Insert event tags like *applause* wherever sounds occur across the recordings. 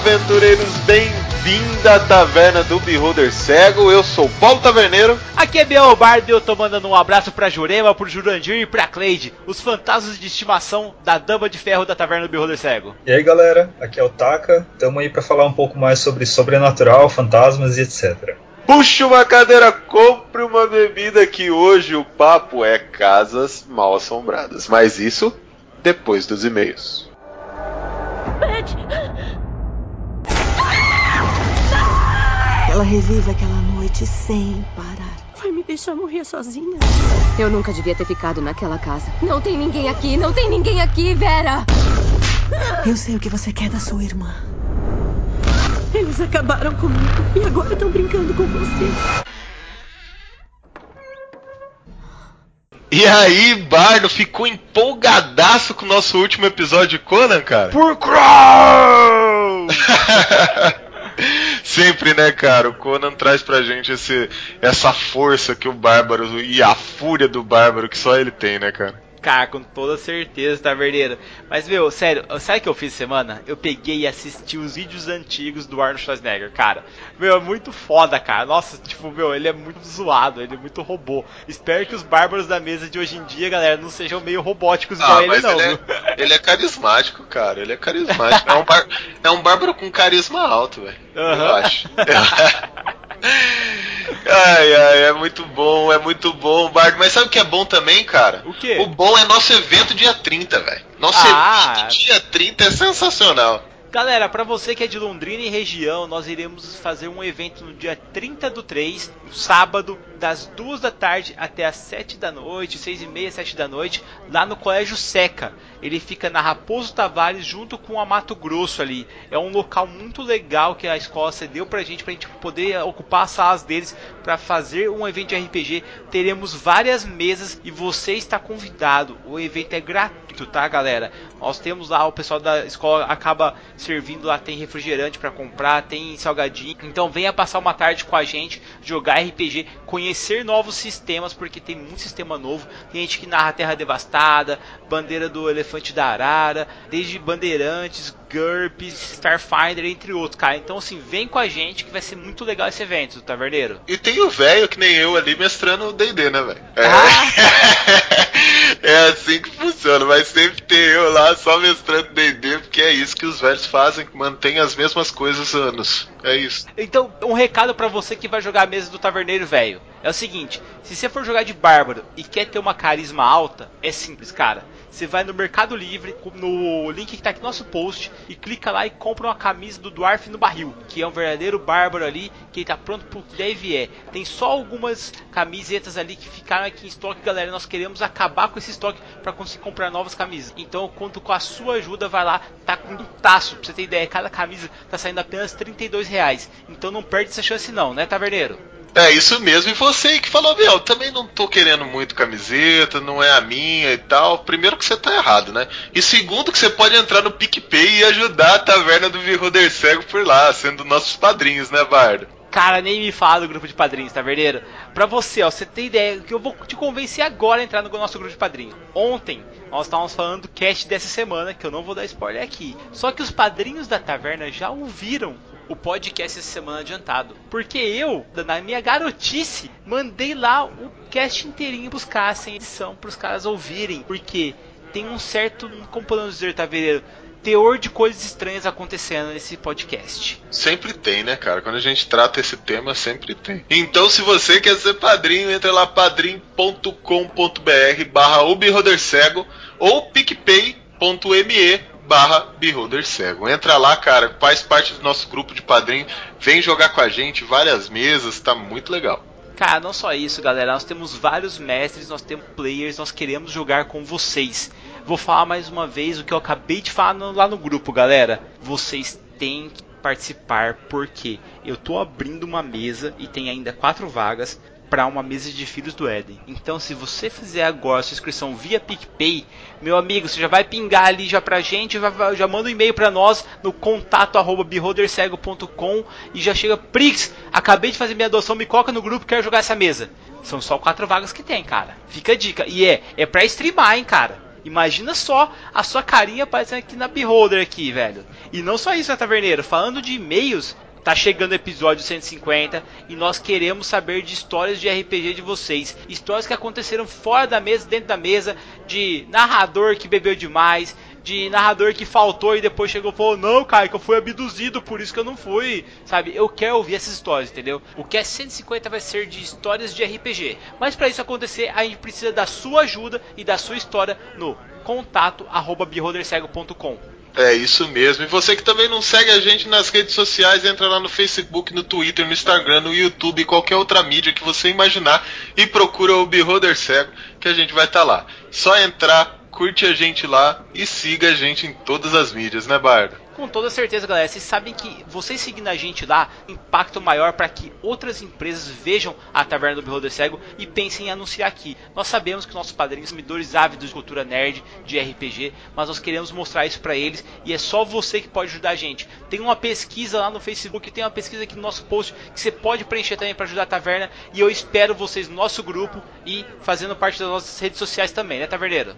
Olá, aventureiros, bem-vindo à taverna do Beholder Cego. Eu sou Paulo Taverneiro. Aqui é Biel Bardo e eu tô mandando um abraço pra Jurema, pro Jurandir e pra Cleide, os fantasmas de estimação da Dama de Ferro da taverna do Beholder Cego. E aí galera, aqui é o Taka, estamos aí para falar um pouco mais sobre sobrenatural, fantasmas e etc. Puxe uma cadeira, compre uma bebida que hoje o papo é casas mal assombradas. Mas isso depois dos e-mails. Ela revive aquela noite sem parar. Vai me deixar morrer sozinha? Eu nunca devia ter ficado naquela casa. Não tem ninguém aqui, não tem ninguém aqui, Vera! Eu sei o que você quer da sua irmã. Eles acabaram comigo e agora estão brincando com você. E aí, Bardo ficou empolgadaço com o nosso último episódio de Conan, cara? Por Crow! *laughs* Sempre, né, cara? O Conan traz pra gente esse, essa força que o Bárbaro e a fúria do Bárbaro que só ele tem, né, cara? Cara, com toda certeza, taverneiro. Mas, meu, sério, sabe o que eu fiz semana? Eu peguei e assisti os vídeos antigos do Arnold Schwarzenegger, cara. Meu, é muito foda, cara. Nossa, tipo, meu, ele é muito zoado, ele é muito robô. Espero que os bárbaros da mesa de hoje em dia, galera, não sejam meio robóticos igual Ah, ele, não. ele, é, *laughs* ele é carismático, cara. Ele é carismático. É um, bar- é um bárbaro com carisma alto, velho. Eu Aham. acho. *laughs* ai, ai, é muito bom, é muito bom, Bardo. Mas sabe o que é bom também, cara? O quê? O bom é nosso evento dia 30, velho. Nosso Ah. evento dia 30 é sensacional. Galera, pra você que é de Londrina e região, nós iremos fazer um evento no dia 30 do 3, no sábado, das 2 da tarde até as 7 da noite, 6 e meia, 7 da noite, lá no Colégio Seca. Ele fica na Raposo Tavares, junto com a Mato Grosso ali. É um local muito legal que a escola cedeu pra gente, pra gente poder ocupar as salas deles para fazer um evento de RPG. Teremos várias mesas e você está convidado. O evento é gratuito, tá, galera? Nós temos lá o pessoal da escola acaba servindo lá, tem refrigerante para comprar, tem salgadinho. Então venha passar uma tarde com a gente, jogar RPG, conhecer novos sistemas, porque tem muito sistema novo. Tem gente que narra Terra Devastada, Bandeira do Elefante da Arara, desde Bandeirantes, GURPS, Starfinder, entre outros, cara. Então assim, vem com a gente que vai ser muito legal esse evento, Taverneiro. E tem o velho que nem eu ali mestrando o D&D, né, velho? É. *laughs* é assim que funciona, vai sempre ter eu lá só mestrando D&D, porque é isso que os velhos fazem, mantém as mesmas coisas anos. É isso. Então, um recado pra você que vai jogar a mesa do Taverneiro Velho. É o seguinte, se você for jogar de bárbaro e quer ter uma carisma alta, é simples, cara. Você vai no Mercado Livre, no link que tá aqui no nosso post, e clica lá e compra uma camisa do Dwarf no barril, que é um verdadeiro bárbaro ali, que tá pronto pro que der e vier. Tem só algumas camisetas ali que ficaram aqui em estoque, galera. Nós queremos acabar com esse estoque para conseguir comprar novas camisas. Então eu conto com a sua ajuda, vai lá, tá com um taço, pra você ter ideia, cada camisa tá saindo apenas 32 reais. Então não perde essa chance não, né, Taverneiro? É isso mesmo, e você que falou, meu, também não tô querendo muito camiseta, não é a minha e tal. Primeiro que você tá errado, né? E segundo que você pode entrar no PicPay e ajudar a taverna do Virroder Cego por lá, sendo nossos padrinhos, né, Bardo? Cara, nem me fala do grupo de padrinhos, taverneiro. Pra você, ó, você tem ideia que eu vou te convencer agora a entrar no nosso grupo de padrinho. Ontem, nós estávamos falando do cast dessa semana, que eu não vou dar spoiler aqui. Só que os padrinhos da taverna já ouviram o podcast essa semana adiantado. Porque eu, na minha garotice, mandei lá o cast inteirinho buscar sem edição pros caras ouvirem. Porque tem um certo, como podemos dizer, taverneiro, teor de coisas estranhas acontecendo nesse podcast. Sempre tem, né, cara? Quando a gente trata esse tema, sempre tem. Então, se você quer ser padrinho, entra lá padrim.com.br barra o Beholder Cego ou picpay.me barra Beholder Cego. Entra lá, cara, faz parte do nosso grupo de padrinho, vem jogar com a gente, várias mesas, tá muito legal. Cara, não só isso, galera. Nós temos vários mestres, nós temos players, nós queremos jogar com vocês. Vou falar mais uma vez o que eu acabei de falar no- lá no grupo, galera. Vocês têm que participar porque eu tô abrindo uma mesa e tem ainda quatro vagas para uma mesa de Filhos do Éden. Então, se você fizer agora a sua inscrição via PicPay, meu amigo, você já vai pingar ali já pra gente, já, já manda um e-mail pra nós no contato arroba beholdercego.com e já chega, Prix, acabei de fazer minha adoção, me coloca no grupo, quero jogar essa mesa. São só quatro vagas que tem, cara. Fica a dica. E é, é pra streamar, hein, cara. Imagina só a sua carinha aparecendo aqui na Beholder aqui, velho. E não só isso, né, Taverneiro? Falando de e-mails, Tá chegando o episódio 150 e nós queremos saber de histórias de RPG de vocês. Histórias que aconteceram fora da mesa, dentro da mesa, de narrador que bebeu demais, de narrador que faltou e depois chegou e falou: Não, cara, que eu fui abduzido, por isso que eu não fui. Sabe? Eu quero ouvir essas histórias, entendeu? O que é 150 vai ser de histórias de RPG. Mas para isso acontecer, a gente precisa da sua ajuda e da sua história no contato arroba é isso mesmo. E você que também não segue a gente nas redes sociais, entra lá no Facebook, no Twitter, no Instagram, no YouTube, qualquer outra mídia que você imaginar e procura o Beholder Cego, que a gente vai estar tá lá. Só entrar, curte a gente lá e siga a gente em todas as mídias, né, Bardo? Com toda certeza, galera. Vocês sabem que vocês seguindo a gente lá, impacto maior para que outras empresas vejam a Taverna do Beholder Cego e pensem em anunciar aqui. Nós sabemos que nossos padrinhos são consumidores ávidos de cultura nerd, de RPG, mas nós queremos mostrar isso para eles e é só você que pode ajudar a gente. Tem uma pesquisa lá no Facebook, tem uma pesquisa aqui no nosso post que você pode preencher também para ajudar a Taverna e eu espero vocês no nosso grupo e fazendo parte das nossas redes sociais também, né, Taverneiro?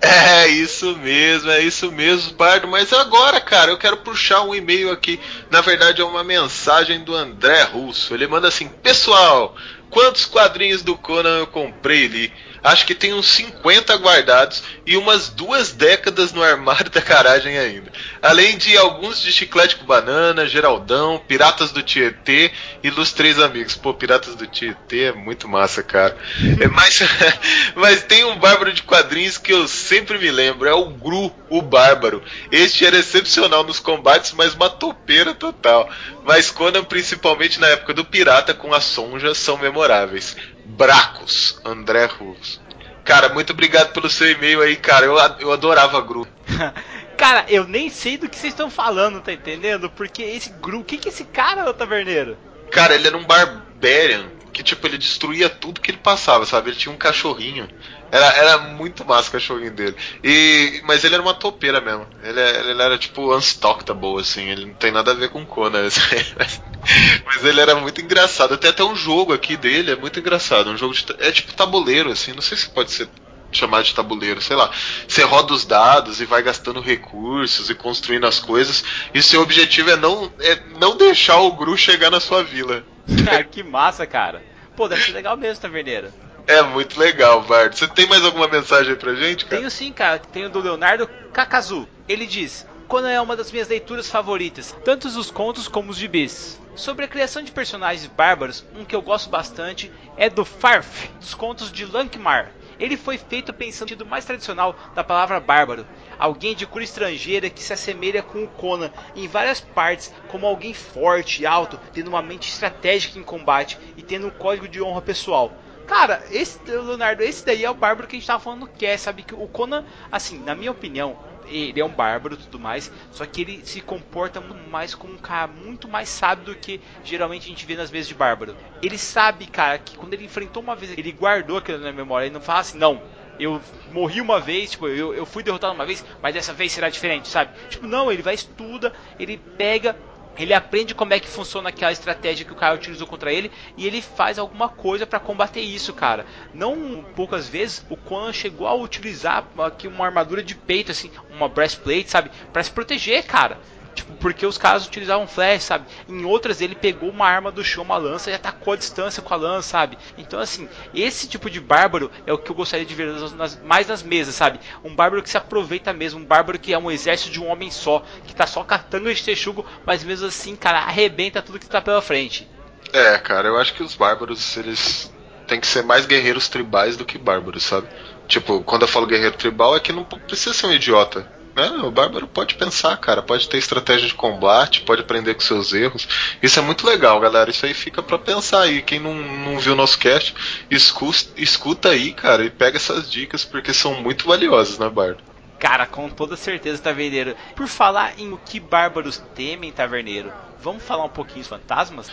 *laughs* É isso mesmo, é isso mesmo, Bardo. Mas agora, cara, eu quero puxar um e-mail aqui. Na verdade, é uma mensagem do André Russo. Ele manda assim: Pessoal, quantos quadrinhos do Conan eu comprei ali? Acho que tem uns 50 guardados e umas duas décadas no armário da garagem ainda. Além de alguns de chiclete com banana, Geraldão, Piratas do Tietê e dos Três Amigos. Pô, Piratas do Tietê é muito massa, cara. *laughs* É mais, *laughs* mas tem um bárbaro de quadrinhos que eu sempre me lembro, é o Gru, o Bárbaro. Este era excepcional nos combates, mas uma topeira total. Mas Conan, principalmente na época do Pirata com a Sonja, são memoráveis. Bracos, André Russo. Cara, muito obrigado pelo seu e-mail aí, cara. Eu, eu adorava Gru. *laughs* cara, eu nem sei do que vocês estão falando, tá entendendo? Porque esse Gru, o que que esse cara, taverneiro? Cara, ele era um barbarian que, tipo, ele destruía tudo que ele passava, sabe? Ele tinha um cachorrinho. Era, era muito massa o cachorrinho dele. E, mas ele era uma topeira mesmo. Ele, ele era tipo unstockable, assim. Ele não tem nada a ver com Conan. *laughs* Mas ele era muito engraçado. Tem até um jogo aqui dele, é muito engraçado. Um jogo de, é tipo tabuleiro, assim. Não sei se pode ser chamado de tabuleiro, sei lá. Você roda os dados e vai gastando recursos e construindo as coisas. E seu objetivo é não, é não deixar o Gru chegar na sua vila. Cara, que massa, cara. Pô, deve ser legal mesmo, Taverneiro. É muito legal, Bart. Você tem mais alguma mensagem pra gente, cara? Tenho sim, cara. Tenho do Leonardo Kakazu. Ele diz: Conan é uma das minhas leituras favoritas, tanto os contos como os gibis. Sobre a criação de personagens bárbaros, um que eu gosto bastante é do Farf, dos contos de Lankmar. Ele foi feito pensando no sentido mais tradicional da palavra bárbaro, alguém de cor estrangeira que se assemelha com o Conan em várias partes, como alguém forte e alto, tendo uma mente estratégica em combate e tendo um código de honra pessoal. Cara, esse Leonardo, esse daí é o bárbaro que a gente tava falando que é, sabe? Que o Conan, assim, na minha opinião, ele é um bárbaro e tudo mais, só que ele se comporta muito mais como um cara muito mais sábio do que geralmente a gente vê nas vezes de bárbaro. Ele sabe, cara, que quando ele enfrentou uma vez, ele guardou aquilo na memória, ele não fala assim, não, eu morri uma vez, tipo, eu, eu fui derrotado uma vez, mas dessa vez será diferente, sabe? Tipo, não, ele vai estuda, ele pega ele aprende como é que funciona aquela estratégia que o cara utilizou contra ele e ele faz alguma coisa para combater isso, cara. Não poucas vezes o Conan chegou a utilizar aqui uma armadura de peito, assim, uma breastplate, sabe, para se proteger, cara. Tipo, porque os caras utilizavam flash, sabe? Em outras ele pegou uma arma do chão, uma lança e atacou a distância com a lança, sabe? Então, assim, esse tipo de bárbaro é o que eu gostaria de ver nas, mais nas mesas, sabe? Um bárbaro que se aproveita mesmo, um bárbaro que é um exército de um homem só, que tá só catando de texugo, mas mesmo assim, cara, arrebenta tudo que tá pela frente. É, cara, eu acho que os bárbaros, eles têm que ser mais guerreiros tribais do que bárbaros, sabe? Tipo, quando eu falo guerreiro tribal é que não precisa ser um idiota. É, o Bárbaro pode pensar, cara, pode ter estratégia de combate, pode aprender com seus erros. Isso é muito legal, galera. Isso aí fica para pensar aí. Quem não, não viu o nosso cast, escuta, escuta aí, cara, e pega essas dicas porque são muito valiosas, né, Bardo? Cara, com toda certeza, Taverneiro. Por falar em o que bárbaros temem, Taverneiro, vamos falar um pouquinho dos fantasmas?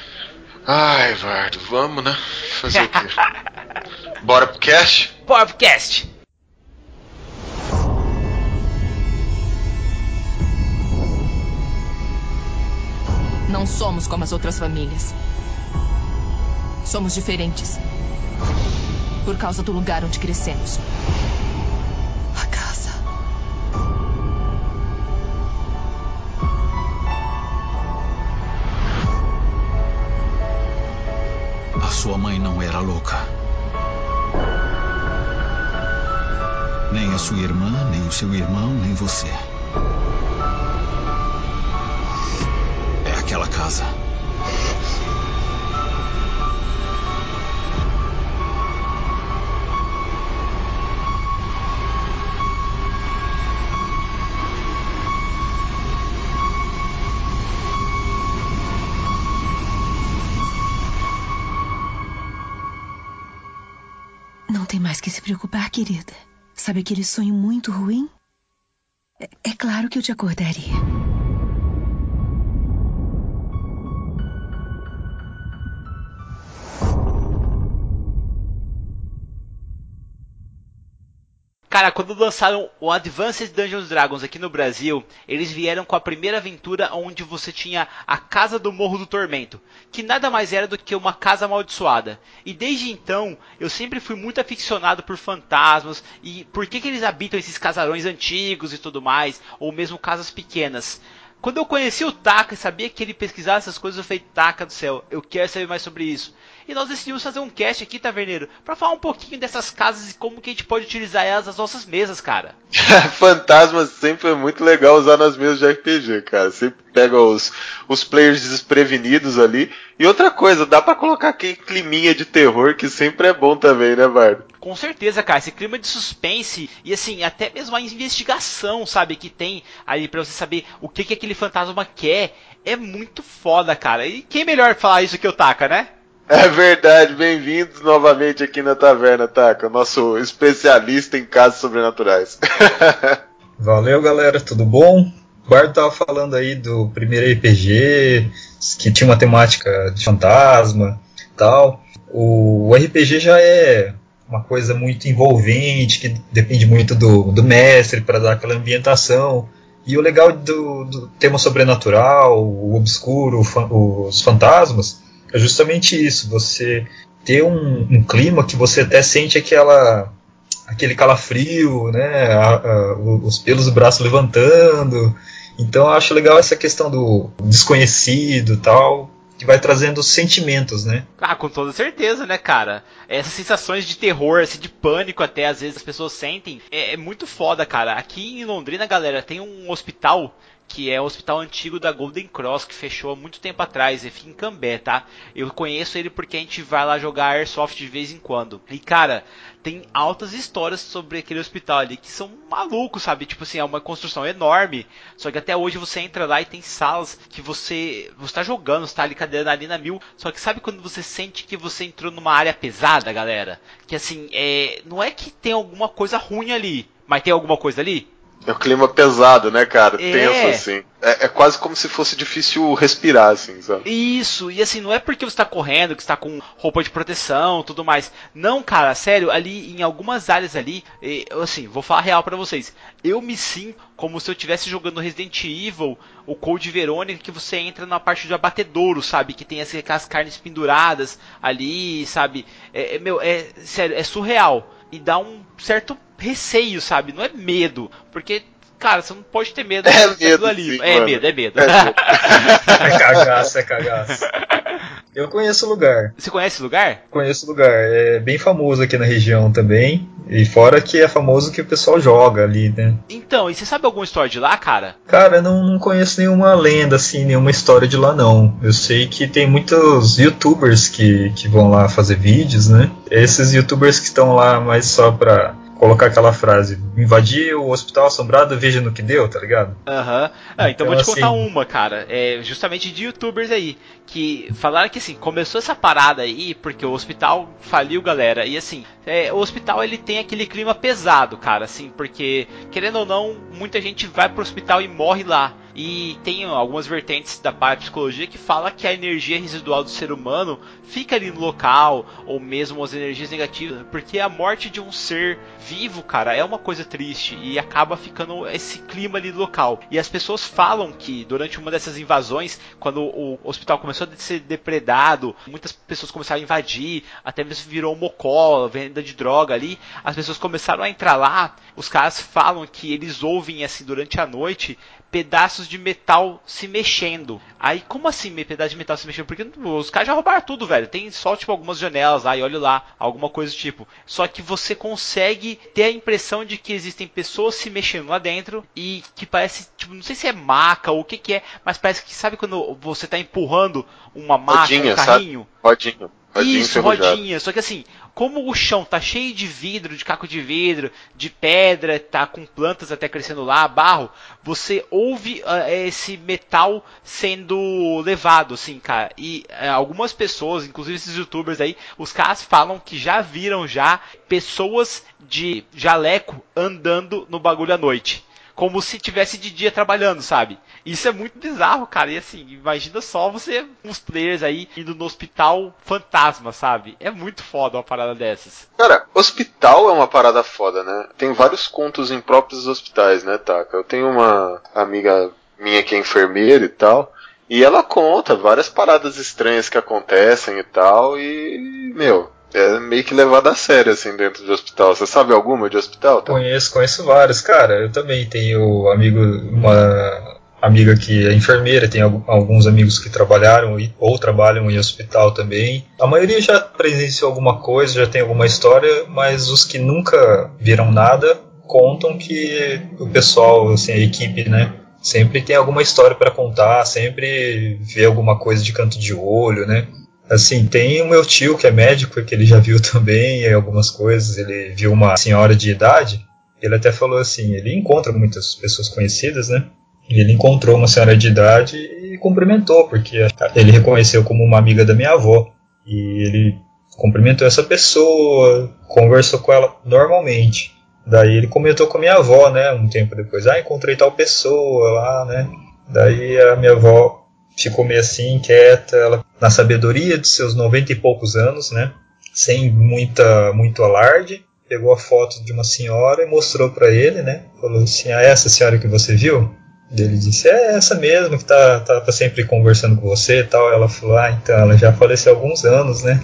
Ai, Vardo, vamos, né? Fazer o quê? *laughs* Bora pro cast? Bora pro cast! Não somos como as outras famílias. Somos diferentes. Por causa do lugar onde crescemos. A casa. A sua mãe não era louca. Nem a sua irmã, nem o seu irmão, nem você. Aquela casa. Não tem mais que se preocupar, querida. Sabe aquele sonho muito ruim? É, é claro que eu te acordaria. Cara, quando lançaram o Advanced Dungeons Dragons aqui no Brasil, eles vieram com a primeira aventura onde você tinha a Casa do Morro do Tormento, que nada mais era do que uma casa amaldiçoada. E desde então, eu sempre fui muito aficionado por fantasmas e por que, que eles habitam esses casarões antigos e tudo mais, ou mesmo casas pequenas. Quando eu conheci o Taka e sabia que ele pesquisava essas coisas, eu falei, Taka do céu, eu quero saber mais sobre isso. E nós decidimos fazer um cast aqui, Taverneiro, para falar um pouquinho dessas casas e como que a gente pode utilizar elas nas nossas mesas, cara. *laughs* Fantasmas sempre é muito legal usar nas mesas de RPG, cara. Sempre pega os, os players desprevenidos ali. E outra coisa, dá para colocar aquele climinha de terror que sempre é bom também, né, Bardo? Com certeza, cara, esse clima de suspense e assim, até mesmo a investigação, sabe, que tem ali para você saber o que que aquele fantasma quer, é muito foda, cara. E quem melhor falar isso que o Taka, né? É verdade, bem-vindos novamente aqui na Taverna, Taka, nosso especialista em casos sobrenaturais. *laughs* Valeu, galera, tudo bom? O Bardo tava falando aí do primeiro RPG, que tinha uma temática de fantasma tal. O RPG já é uma coisa muito envolvente, que depende muito do, do mestre para dar aquela ambientação. E o legal do, do tema sobrenatural, o obscuro, os fantasmas, é justamente isso. Você ter um, um clima que você até sente aquela aquele calafrio, né, a, a, os pelos do braço levantando. Então eu acho legal essa questão do desconhecido tal, que vai trazendo sentimentos, né? Ah, com toda certeza, né, cara? Essas sensações de terror, assim, de pânico até às vezes as pessoas sentem, é, é muito foda, cara. Aqui em Londrina, galera, tem um hospital que é o hospital antigo da Golden Cross, que fechou há muito tempo atrás, e fica em Cambé, tá? Eu conheço ele porque a gente vai lá jogar Airsoft de vez em quando. E cara, tem altas histórias sobre aquele hospital ali que são malucos, sabe? Tipo assim, é uma construção enorme, só que até hoje você entra lá e tem salas que você você tá jogando, está ali cadeira ali na mil, só que sabe quando você sente que você entrou numa área pesada, galera? Que assim, é, não é que tem alguma coisa ruim ali, mas tem alguma coisa ali? É o clima pesado, né, cara? É. Tenso, assim. É, é quase como se fosse difícil respirar, assim, sabe? Isso, e assim, não é porque você tá correndo, que está com roupa de proteção, tudo mais. Não, cara, sério, ali em algumas áreas ali, eh, assim, vou falar real para vocês. Eu me sinto como se eu estivesse jogando Resident Evil, o Code Verônica, que você entra na parte do abatedouro, sabe? Que tem assim, aquelas carnes penduradas ali, sabe? É, é, meu, é sério, é surreal. E dá um certo receio, sabe? Não é medo, porque cara, você não pode ter medo É medo, ali. sim, é mano. medo, é medo. É medo. É cagaço, é cagaço. Eu conheço o lugar. Você conhece esse lugar? Conheço o lugar. É bem famoso aqui na região também. E fora que é famoso que o pessoal joga ali, né? Então, e você sabe alguma história de lá, cara? Cara, eu não, não conheço nenhuma lenda, assim, nenhuma história de lá, não. Eu sei que tem muitos youtubers que, que vão lá fazer vídeos, né? Esses youtubers que estão lá mais só pra colocar aquela frase: invadir o hospital assombrado, veja no que deu, tá ligado? Aham. Ah, então, Então, vou te contar assim- uma, cara. É justamente de youtubers aí. Que falaram que assim, começou essa parada aí porque o hospital faliu, galera. E assim, é, o hospital ele tem aquele clima pesado, cara, assim, porque, querendo ou não, muita gente vai pro hospital e morre lá. E tem algumas vertentes da parapsicologia que fala que a energia residual do ser humano fica ali no local, ou mesmo as energias negativas, porque a morte de um ser vivo, cara, é uma coisa triste e acaba ficando esse clima ali local. E as pessoas falam que durante uma dessas invasões, quando o hospital começou a ser depredado, muitas pessoas começaram a invadir, até mesmo virou um mocó, venda de droga ali, as pessoas começaram a entrar lá, os caras falam que eles ouvem assim durante a noite pedaços de metal se mexendo. Aí, como assim pedaços de metal se mexendo? Porque os caras já roubaram tudo, velho. Tem só tipo algumas janelas lá e olha lá, alguma coisa do tipo. Só que você consegue ter a impressão de que existem pessoas se mexendo lá dentro e que parece, tipo, não sei se é maca ou o que que é, mas parece que sabe quando você tá empurrando uma maca, Rodinha, um carrinho? sabe? Rodinho. Isso, rodinha. Só que assim, como o chão tá cheio de vidro, de caco de vidro, de pedra, tá com plantas até crescendo lá, barro, você ouve ah, esse metal sendo levado, assim, cara. E eh, algumas pessoas, inclusive esses youtubers aí, os caras falam que já viram já pessoas de jaleco andando no bagulho à noite. Como se tivesse de dia trabalhando, sabe? Isso é muito bizarro, cara. E assim, imagina só você, uns players aí, indo no hospital fantasma, sabe? É muito foda uma parada dessas. Cara, hospital é uma parada foda, né? Tem vários contos em próprios hospitais, né, Taka? Eu tenho uma amiga minha que é enfermeira e tal, e ela conta várias paradas estranhas que acontecem e tal, e, meu, é meio que levado a sério, assim, dentro de hospital. Você sabe alguma de hospital? Tá? Conheço, conheço vários. Cara, eu também tenho amigo, uma amiga que é enfermeira, tem al- alguns amigos que trabalharam ou trabalham em hospital também. A maioria já presenciou alguma coisa, já tem alguma história, mas os que nunca viram nada contam que o pessoal, assim, a equipe, né, sempre tem alguma história para contar, sempre vê alguma coisa de canto de olho, né? Assim, tem o meu tio que é médico, que ele já viu *laughs* também algumas coisas. Ele viu uma senhora de idade. Ele até falou assim: ele encontra muitas pessoas conhecidas, né? E ele encontrou uma senhora de idade e cumprimentou, porque ele reconheceu como uma amiga da minha avó. E ele cumprimentou essa pessoa, conversou com ela normalmente. Daí ele comentou com a minha avó, né? Um tempo depois: ah, encontrei tal pessoa lá, né? Daí a minha avó ficou meio assim, quieta, ela, na sabedoria de seus noventa e poucos anos, né? Sem muita, muito alarde, pegou a foto de uma senhora e mostrou para ele, né? Falou assim: ah, essa senhora que você viu? Ele disse: é essa mesmo que tá, tá, tá sempre conversando com você e tal. Ela falou: ah, então ela já faleceu há alguns anos, né?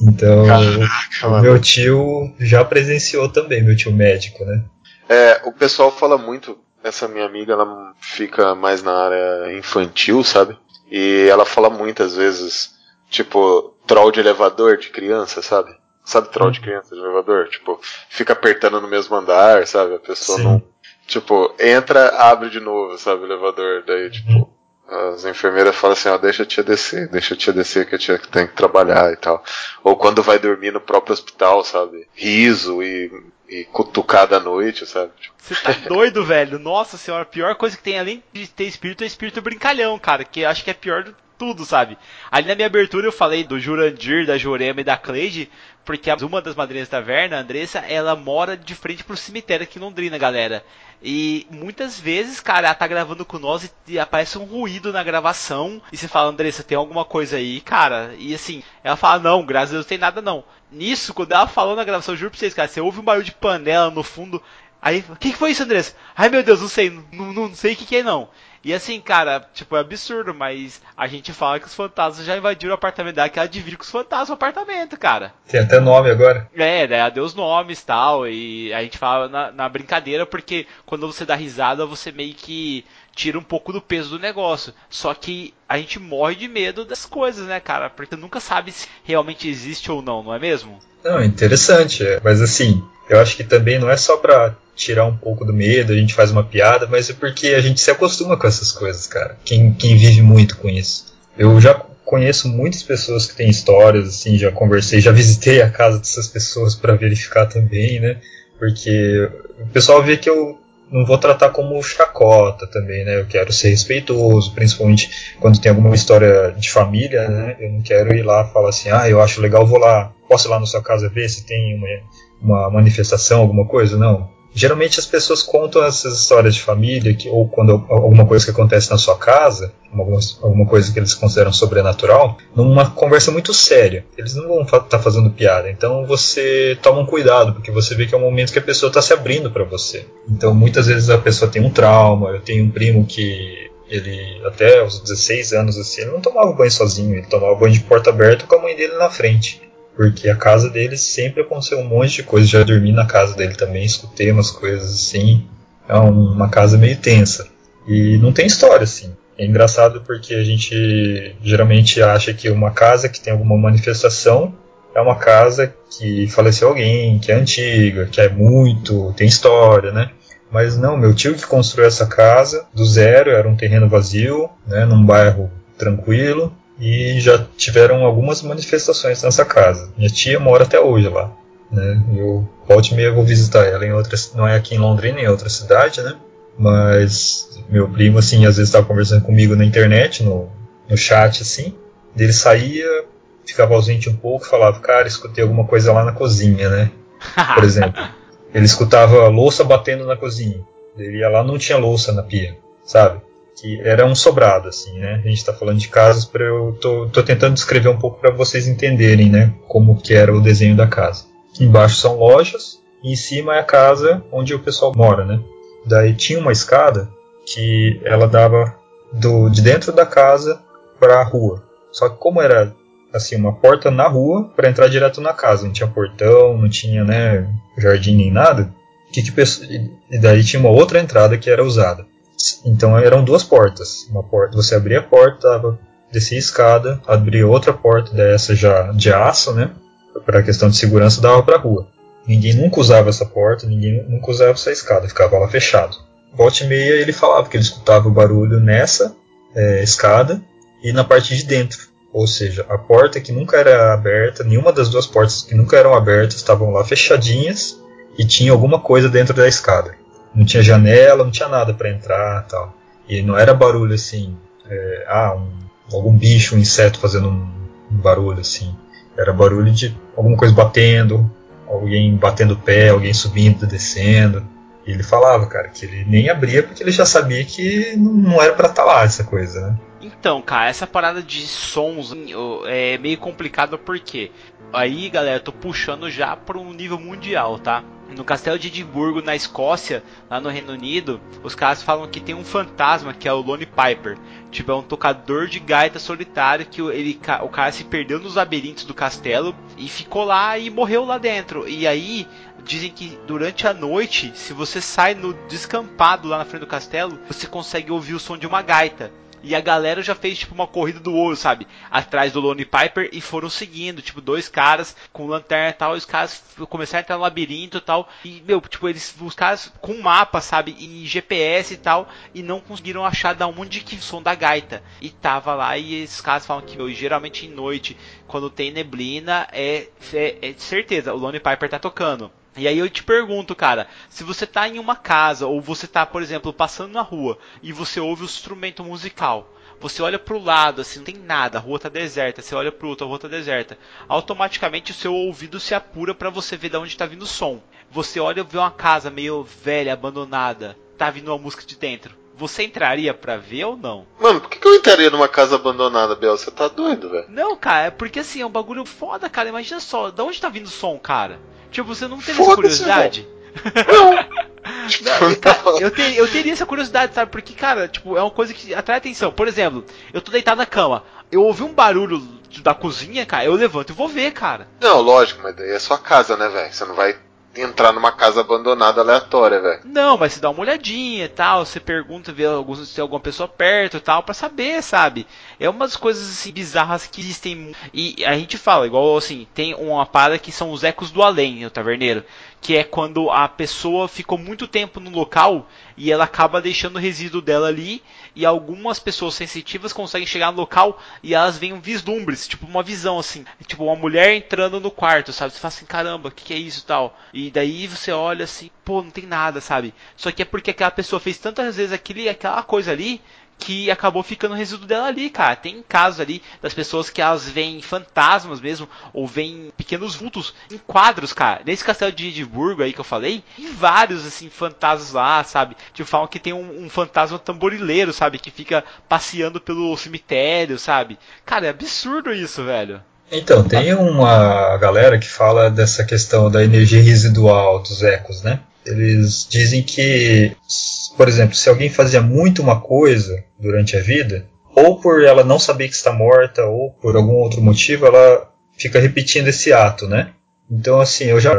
Então, Caraca, meu tio já presenciou também, meu tio médico, né? É, o pessoal fala muito. Essa minha amiga, ela fica mais na área infantil, sabe? E ela fala muitas vezes, tipo, troll de elevador de criança, sabe? Sabe troll de criança de elevador? Tipo, fica apertando no mesmo andar, sabe? A pessoa Sim. não. Tipo, entra, abre de novo, sabe? O elevador. Daí, tipo, as enfermeiras falam assim: ó, deixa a tia descer, deixa a tia descer que a tia tem que trabalhar e tal. Ou quando vai dormir no próprio hospital, sabe? Riso e, e cutucada à noite, sabe? Tipo, Você tá *laughs* doido, velho? Nossa senhora, a pior coisa que tem além de ter espírito é espírito brincalhão, cara. Que eu acho que é pior de tudo, sabe? Ali na minha abertura eu falei do Jurandir, da Jurema e da Cleide, porque uma das madrinhas da taverna, a Andressa, ela mora de frente pro cemitério aqui em Londrina, galera. E muitas vezes, cara, ela tá gravando com nós e, aparece um ruído na gravação. E você fala, Andressa, tem alguma coisa aí, cara? E assim, ela fala, não, graças a Deus tem nada não. Nisso, quando ela falou na gravação, juro pra vocês, cara, você ouve um barulho de panela no fundo. Aí, o que, que foi isso, Andressa? Ai meu Deus, não sei, não, não sei o que, que é não. E assim, cara, tipo, é absurdo, mas a gente fala que os fantasmas já invadiram o apartamento dela, que ela divide com os fantasmas o apartamento, cara. Tem até nome agora. É, daí ela deu os nomes e tal, e a gente fala na, na brincadeira, porque quando você dá risada, você meio que tira um pouco do peso do negócio. Só que a gente morre de medo das coisas, né, cara? Porque nunca sabe se realmente existe ou não, não é mesmo? Não, interessante, é. mas assim, eu acho que também não é só pra tirar um pouco do medo, a gente faz uma piada, mas é porque a gente se acostuma com essas coisas, cara. Quem, quem vive muito com isso. Eu já conheço muitas pessoas que têm histórias, assim, já conversei, já visitei a casa dessas pessoas pra verificar também, né? Porque o pessoal vê que eu não vou tratar como chacota também, né? Eu quero ser respeitoso, principalmente quando tem alguma história de família, né? Eu não quero ir lá falar assim, ah, eu acho legal, vou lá, posso ir lá na sua casa ver se tem uma, uma manifestação, alguma coisa? Não. Geralmente as pessoas contam essas histórias de família, que, ou quando alguma coisa que acontece na sua casa, alguma, coisa que eles consideram sobrenatural, numa conversa muito séria. Eles não vão estar tá fazendo piada. Então você toma um cuidado, porque você vê que é um momento que a pessoa está se abrindo para você. Então muitas vezes a pessoa tem um trauma. Eu tenho um primo que ele até aos 16 anos assim, ele não tomava banho sozinho, ele tomava banho de porta aberta com a mãe dele na frente porque a casa dele sempre aconteceu um monte de coisa. Já dormi na casa dele também, escutei umas coisas assim. É uma casa meio tensa. E não tem história, assim. É engraçado porque a gente geralmente acha que uma casa que tem alguma manifestação é uma casa que faleceu alguém, que é antiga, que é muito, tem história, né? Mas não, meu tio que construiu essa casa do zero, era um terreno vazio, né, num bairro tranquilo, e já tiveram algumas manifestações nessa casa. Minha tia mora até hoje lá. Né? Eu volte e meia vou visitar ela em outra, não é aqui em Londrina, em outra cidade, né? Mas meu primo, assim, às vezes estava conversando comigo na internet, no, no chat, assim. Ele saía, ficava ausente um pouco, falava, cara, escutei alguma coisa lá na cozinha, né? *laughs* Por exemplo. Ele escutava louça batendo na cozinha. Ele ia lá, não tinha louça na pia, sabe? Que era um sobrado, assim, né? A gente está falando de casas para eu tô, tô tentando descrever um pouco para vocês entenderem, né? Como que era o desenho da casa. Embaixo são lojas e em cima é a casa onde o pessoal mora, né? Daí tinha uma escada que ela dava do, de dentro da casa para a rua. Só que como era assim uma porta na rua para entrar direto na casa, não tinha portão, não tinha né jardim nem nada. Que que, e daí tinha uma outra entrada que era usada. Então eram duas portas. Uma porta, você abria a porta, descia a escada, abria outra porta dessa já de aço, né? Para questão de segurança dava para rua. Ninguém nunca usava essa porta, ninguém nunca usava essa escada, ficava lá fechado. Volte e meia ele falava que ele escutava o barulho nessa é, escada e na parte de dentro. Ou seja, a porta que nunca era aberta, nenhuma das duas portas que nunca eram abertas estavam lá fechadinhas e tinha alguma coisa dentro da escada. Não tinha janela, não tinha nada para entrar tal. E não era barulho assim, é, ah, um, algum bicho, um inseto fazendo um, um barulho assim. Era barulho de alguma coisa batendo, alguém batendo o pé, alguém subindo, descendo. E ele falava, cara, que ele nem abria porque ele já sabia que não era para estar tá lá essa coisa, né? Então, cara, essa parada de sons é meio complicado porque aí, galera, tô puxando já para um nível mundial, tá? No castelo de Edimburgo, na Escócia, lá no Reino Unido, os caras falam que tem um fantasma que é o Lone Piper. Tipo, é um tocador de gaita solitário que ele, o cara se perdeu nos labirintos do castelo e ficou lá e morreu lá dentro. E aí, dizem que durante a noite, se você sai no descampado lá na frente do castelo, você consegue ouvir o som de uma gaita. E a galera já fez tipo uma corrida do ouro, sabe? Atrás do Lone Piper e foram seguindo, tipo, dois caras com lanterna e tal, e os caras começaram a entrar no labirinto e tal. E, meu, tipo, eles, os caras com mapa, sabe? E GPS e tal, e não conseguiram achar da onde que o som da gaita. E tava lá, e esses caras falam que, meu, geralmente em noite, quando tem neblina, é, é, é certeza, o Lone Piper tá tocando. E aí eu te pergunto, cara, se você tá em uma casa ou você tá, por exemplo, passando na rua e você ouve o instrumento musical, você olha pro lado, assim, não tem nada, a rua tá deserta, você olha pro outro, a rua tá deserta. Automaticamente o seu ouvido se apura para você ver de onde tá vindo o som. Você olha e vê uma casa meio velha, abandonada, tá vindo uma música de dentro. Você entraria pra ver ou não? Mano, por que, que eu entraria numa casa abandonada, Bel? Você tá doido, velho? Não, cara, é porque assim, é um bagulho foda, cara. Imagina só, de onde tá vindo o som, cara? Tipo, você não tem essa curiosidade? Não. *laughs* Tipo, não, eu, ter, eu teria essa curiosidade, sabe? Porque, cara, tipo, é uma coisa que atrai atenção. Por exemplo, eu tô deitado na cama, eu ouvi um barulho da cozinha, cara, eu levanto e vou ver, cara. Não, lógico, mas daí é sua casa, né, velho? Você não vai entrar numa casa abandonada aleatória, velho. Não, mas você dá uma olhadinha e tal, você pergunta, vê alguns, se tem alguma pessoa perto e tal, para saber, sabe? É umas coisas assim bizarras que existem. E a gente fala, igual assim, tem uma parada que são os ecos do além, o taverneiro que é quando a pessoa ficou muito tempo no local e ela acaba deixando o resíduo dela ali e algumas pessoas sensitivas conseguem chegar no local e elas veem vislumbres, tipo uma visão assim, tipo uma mulher entrando no quarto, sabe? Você fala assim, caramba, o que, que é isso tal? E daí você olha assim, pô, não tem nada, sabe? Só que é porque aquela pessoa fez tantas vezes aquele, aquela coisa ali que acabou ficando o resíduo dela ali, cara. Tem casos ali das pessoas que elas veem fantasmas mesmo, ou veem pequenos vultos em quadros, cara. Nesse castelo de Edimburgo aí que eu falei, tem vários, assim, fantasmas lá, sabe? Tipo, falam que tem um, um fantasma tamborileiro, sabe? Que fica passeando pelo cemitério, sabe? Cara, é absurdo isso, velho. Então, tem uma galera que fala dessa questão da energia residual dos ecos, né? Eles dizem que, por exemplo, se alguém fazia muito uma coisa durante a vida, ou por ela não saber que está morta, ou por algum outro motivo, ela fica repetindo esse ato, né? Então, assim, eu já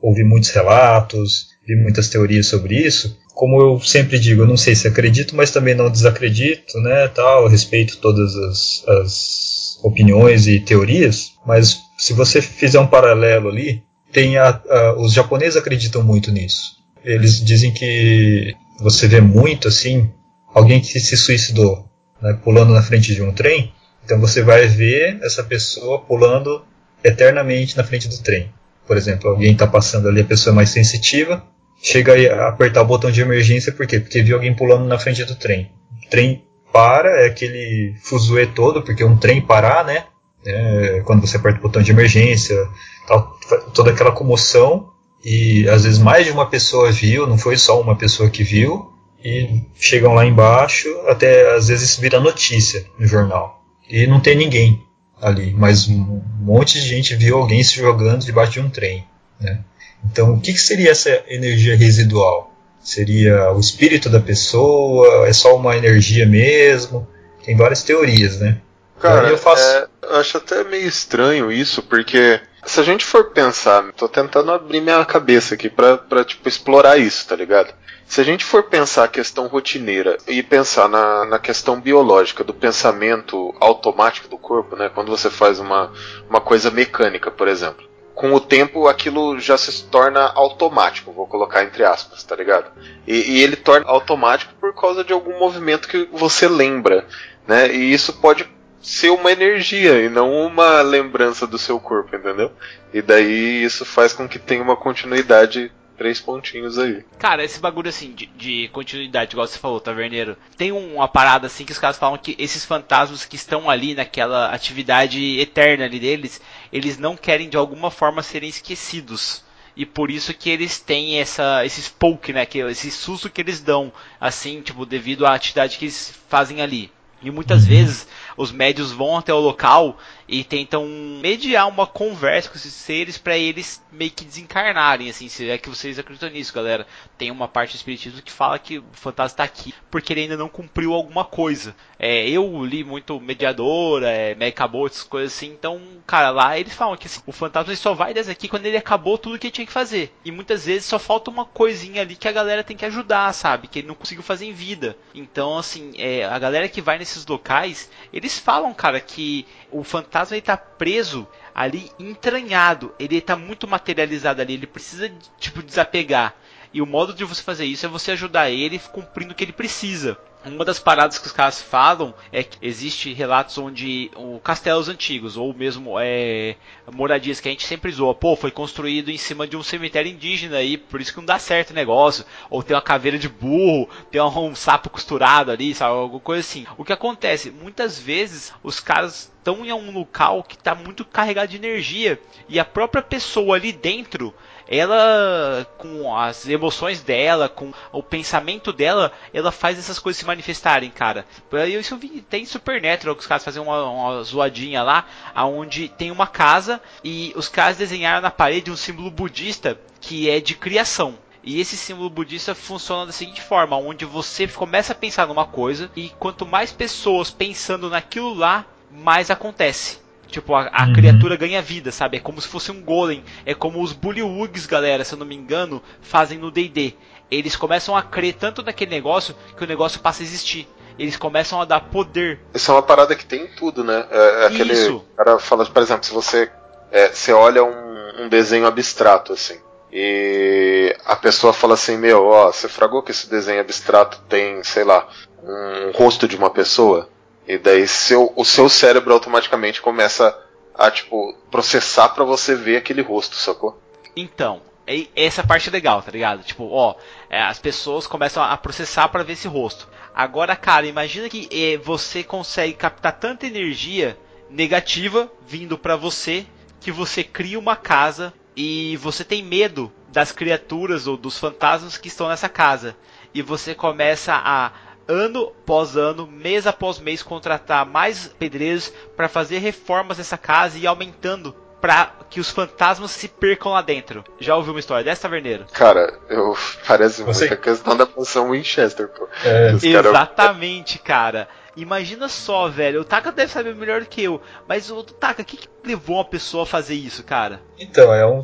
ouvi muitos relatos, vi muitas teorias sobre isso. como eu sempre digo, eu não sei se acredito, mas também não desacredito, né, tal, eu respeito todas as, as opiniões e teorias, mas se você fizer um paralelo ali, tem a, a, os japoneses acreditam muito nisso. Eles dizem que você vê muito assim alguém que se suicidou, né, pulando na frente de um trem, então você vai ver essa pessoa pulando eternamente na frente do trem. Por exemplo, alguém está passando ali, a pessoa é mais sensitiva, chega a apertar o botão de emergência, por quê? Porque viu alguém pulando na frente do trem. O trem para, é aquele fuzuê todo, porque um trem parar, né? É, quando você aperta o botão de emergência, tal, toda aquela comoção, e às vezes mais de uma pessoa viu, não foi só uma pessoa que viu, e chegam lá embaixo, até às vezes vira notícia no jornal. E não tem ninguém ali, mas um monte de gente viu alguém se jogando debaixo de um trem. Né? Então, o que, que seria essa energia residual? Seria o espírito da pessoa? É só uma energia mesmo? Tem várias teorias, né? Cara, eu, faço... é, eu acho até meio estranho isso, porque se a gente for pensar, tô tentando abrir minha cabeça aqui pra tipo, explorar isso, tá ligado? Se a gente for pensar a questão rotineira e pensar na, na questão biológica do pensamento automático do corpo, né? Quando você faz uma, uma coisa mecânica, por exemplo. Com o tempo aquilo já se torna automático, vou colocar entre aspas, tá ligado? E, e ele torna automático por causa de algum movimento que você lembra, né? E isso pode ser uma energia e não uma lembrança do seu corpo, entendeu? E daí isso faz com que tenha uma continuidade três pontinhos aí. Cara, esse bagulho assim de, de, continuidade, igual você falou, Taverneiro, tem uma parada assim que os caras falam que esses fantasmas que estão ali naquela atividade eterna ali deles, eles não querem de alguma forma serem esquecidos. E por isso que eles têm essa, esse spoke, né? Que, esse susto que eles dão, assim, tipo, devido à atividade que eles fazem ali. E muitas uhum. vezes os médios vão até o local e tentam mediar uma conversa com esses seres para eles meio que desencarnarem, assim, se é que vocês acreditam nisso, galera. Tem uma parte do espiritismo que fala que o fantasma está aqui porque ele ainda não cumpriu alguma coisa. É, eu li muito mediadora, é, acabou essas coisas assim, então, cara, lá eles falam que assim, o fantasma só vai dessa aqui quando ele acabou tudo que tinha que fazer. E muitas vezes só falta uma coisinha ali que a galera tem que ajudar, sabe? Que ele não conseguiu fazer em vida. Então, assim, é, a galera que vai nesses locais, eles falam, cara, que o fantasma está preso ali entranhado, ele está muito materializado ali, ele precisa tipo desapegar. E o modo de você fazer isso é você ajudar ele cumprindo o que ele precisa. Uma das paradas que os caras falam é que existe relatos onde o castelos antigos ou mesmo é, moradias que a gente sempre zoa, pô, foi construído em cima de um cemitério indígena aí, por isso que não dá certo o negócio, ou tem uma caveira de burro, tem um, sapo costurado ali, sabe, alguma coisa assim. O que acontece? Muitas vezes os caras estão em um local que está muito carregado de energia e a própria pessoa ali dentro ela com as emoções dela, com o pensamento dela, ela faz essas coisas se manifestarem, cara. Isso eu vi, tem Supernatural que os caras fazem uma, uma zoadinha lá, aonde tem uma casa e os caras desenharam na parede um símbolo budista que é de criação. E esse símbolo budista funciona da seguinte forma, onde você começa a pensar numa coisa e quanto mais pessoas pensando naquilo lá, mais acontece. Tipo, a, a uhum. criatura ganha vida, sabe? É como se fosse um golem. É como os Bullywugs, galera, se eu não me engano, fazem no D&D. Eles começam a crer tanto naquele negócio que o negócio passa a existir. Eles começam a dar poder. Isso é uma parada que tem em tudo, né? É, é aquele Isso. cara fala, por exemplo, se você é, você olha um, um desenho abstrato assim e a pessoa fala assim, meu, ó, você fragou que esse desenho abstrato tem, sei lá, um rosto de uma pessoa? E daí seu, o seu cérebro automaticamente começa a, tipo, processar para você ver aquele rosto, sacou? Então, essa parte é legal, tá ligado? Tipo, ó, é, as pessoas começam a processar para ver esse rosto. Agora, cara, imagina que é, você consegue captar tanta energia negativa vindo para você que você cria uma casa e você tem medo das criaturas ou dos fantasmas que estão nessa casa. E você começa a ano após ano, mês após mês, contratar mais pedreiros para fazer reformas nessa casa e ir aumentando para que os fantasmas se percam lá dentro. Já ouviu uma história dessa, Taverneiro? Cara, eu *laughs* parece Você... muito a questão da poção Winchester, pô. É. Exatamente, cara. Imagina só, velho. O Taka deve saber melhor do que eu. Mas o Taka, o que, que levou uma pessoa a fazer isso, cara? Então, é um.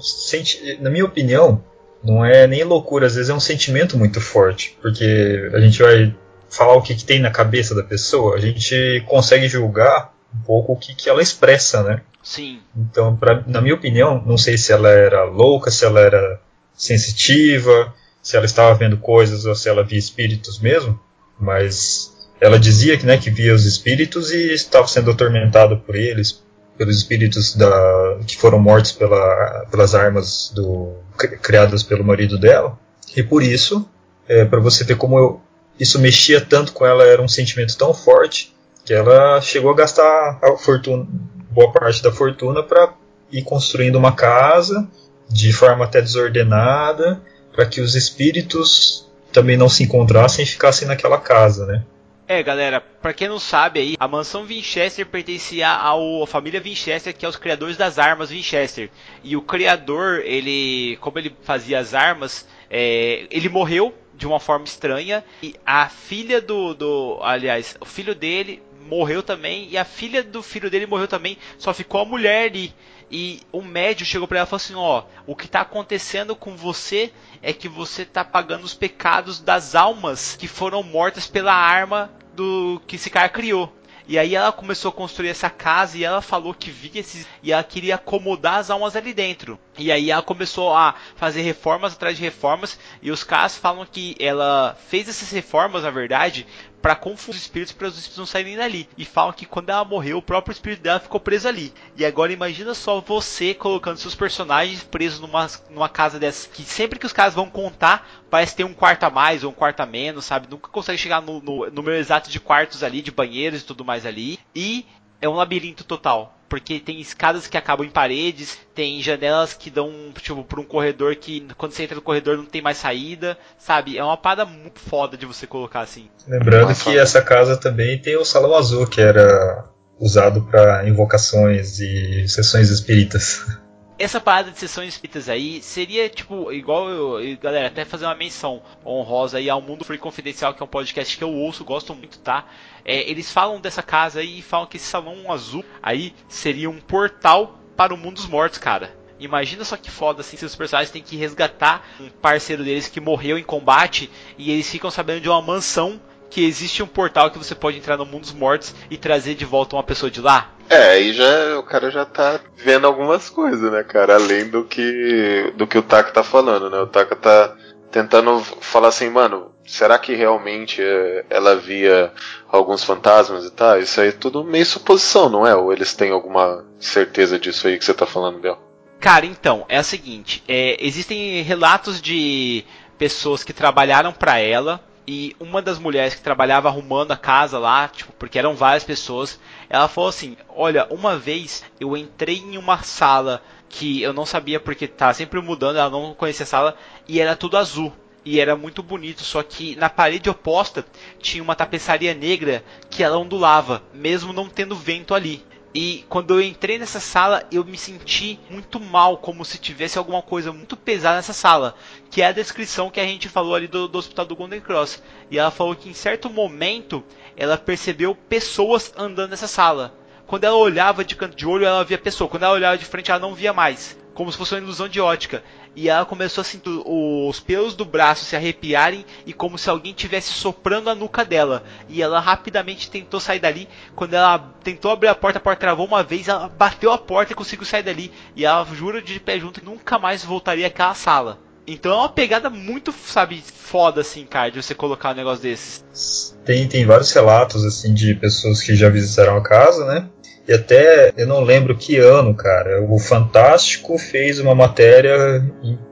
Na minha opinião, não é nem loucura, às vezes é um sentimento muito forte, porque a gente vai falar o que, que tem na cabeça da pessoa, a gente consegue julgar um pouco o que, que ela expressa, né? Sim. Então, pra, na minha opinião, não sei se ela era louca, se ela era sensitiva, se ela estava vendo coisas ou se ela via espíritos mesmo, mas ela dizia que, né, que via os espíritos e estava sendo atormentada por eles, pelos espíritos da, que foram mortos pela, pelas armas do, criadas pelo marido dela. E por isso, é, para você ver como eu, isso mexia tanto com ela, era um sentimento tão forte que ela chegou a gastar a fortuna, boa parte da fortuna para ir construindo uma casa de forma até desordenada, para que os espíritos também não se encontrassem e ficassem naquela casa, né? É, galera, para quem não sabe aí, a mansão Winchester pertencia à família Winchester, que é os criadores das armas Winchester. E o criador, ele, como ele fazia as armas, é, ele morreu de uma forma estranha e a filha do, do, aliás, o filho dele morreu também e a filha do filho dele morreu também. Só ficou a mulher ali. E o médium chegou para ela e falou assim: Ó, o que está acontecendo com você é que você está pagando os pecados das almas que foram mortas pela arma do que esse cara criou. E aí ela começou a construir essa casa e ela falou que via esses. E ela queria acomodar as almas ali dentro. E aí ela começou a fazer reformas atrás de reformas. E os caras falam que ela fez essas reformas, na verdade, para confundir os espíritos para os espíritos não saírem dali. E falam que quando ela morreu, o próprio espírito dela ficou preso ali. E agora imagina só você colocando seus personagens presos numa, numa casa dessa. Que sempre que os caras vão contar, parece ter um quarto a mais ou um quarto a menos, sabe? Nunca consegue chegar no, no número exato de quartos ali, de banheiros e tudo mais ali. E é um labirinto total. Porque tem escadas que acabam em paredes, tem janelas que dão, tipo, por um corredor que quando você entra no corredor não tem mais saída, sabe? É uma parada muito foda de você colocar assim. Lembrando Nossa, que essa casa também tem o Salão Azul, que era usado para invocações e sessões espíritas. *laughs* essa parada de sessões espíritas aí seria tipo igual eu, galera até fazer uma menção honrosa aí ao Mundo Free Confidencial que é um podcast que eu ouço gosto muito tá? É, eles falam dessa casa aí e falam que esse salão azul aí seria um portal para o mundo dos mortos cara. Imagina só que foda assim se os personagens têm que resgatar um parceiro deles que morreu em combate e eles ficam sabendo de uma mansão que existe um portal que você pode entrar no mundo dos mortos e trazer de volta uma pessoa de lá. É, aí já o cara já tá vendo algumas coisas, né, cara, além do que do que o Taka tá falando, né? O Taka tá tentando falar assim, mano, será que realmente é, ela via alguns fantasmas e tal? Isso aí é tudo meio suposição, não é? Ou eles têm alguma certeza disso aí que você tá falando, Bel? Cara, então, é o seguinte, é, existem relatos de pessoas que trabalharam para ela e uma das mulheres que trabalhava arrumando a casa lá, tipo, porque eram várias pessoas, ela falou assim: Olha, uma vez eu entrei em uma sala que eu não sabia porque tá sempre mudando, ela não conhecia a sala, e era tudo azul. E era muito bonito, só que na parede oposta tinha uma tapeçaria negra que ela ondulava, mesmo não tendo vento ali. E quando eu entrei nessa sala, eu me senti muito mal, como se tivesse alguma coisa muito pesada nessa sala, que é a descrição que a gente falou ali do, do hospital do Golden Cross. E ela falou que em certo momento ela percebeu pessoas andando nessa sala. Quando ela olhava de canto de olho, ela via pessoa. Quando ela olhava de frente, ela não via mais. Como se fosse uma ilusão de ótica. E ela começou a sentir os pelos do braço se arrepiarem e como se alguém tivesse soprando a nuca dela. E ela rapidamente tentou sair dali. Quando ela tentou abrir a porta, a porta travou uma vez, ela bateu a porta e conseguiu sair dali. E ela jura de pé junto que nunca mais voltaria àquela sala. Então é uma pegada muito, sabe, foda assim, cara, de você colocar um negócio desses. Tem, tem vários relatos, assim, de pessoas que já visitaram a casa, né? E até, eu não lembro que ano, cara, o Fantástico fez uma matéria,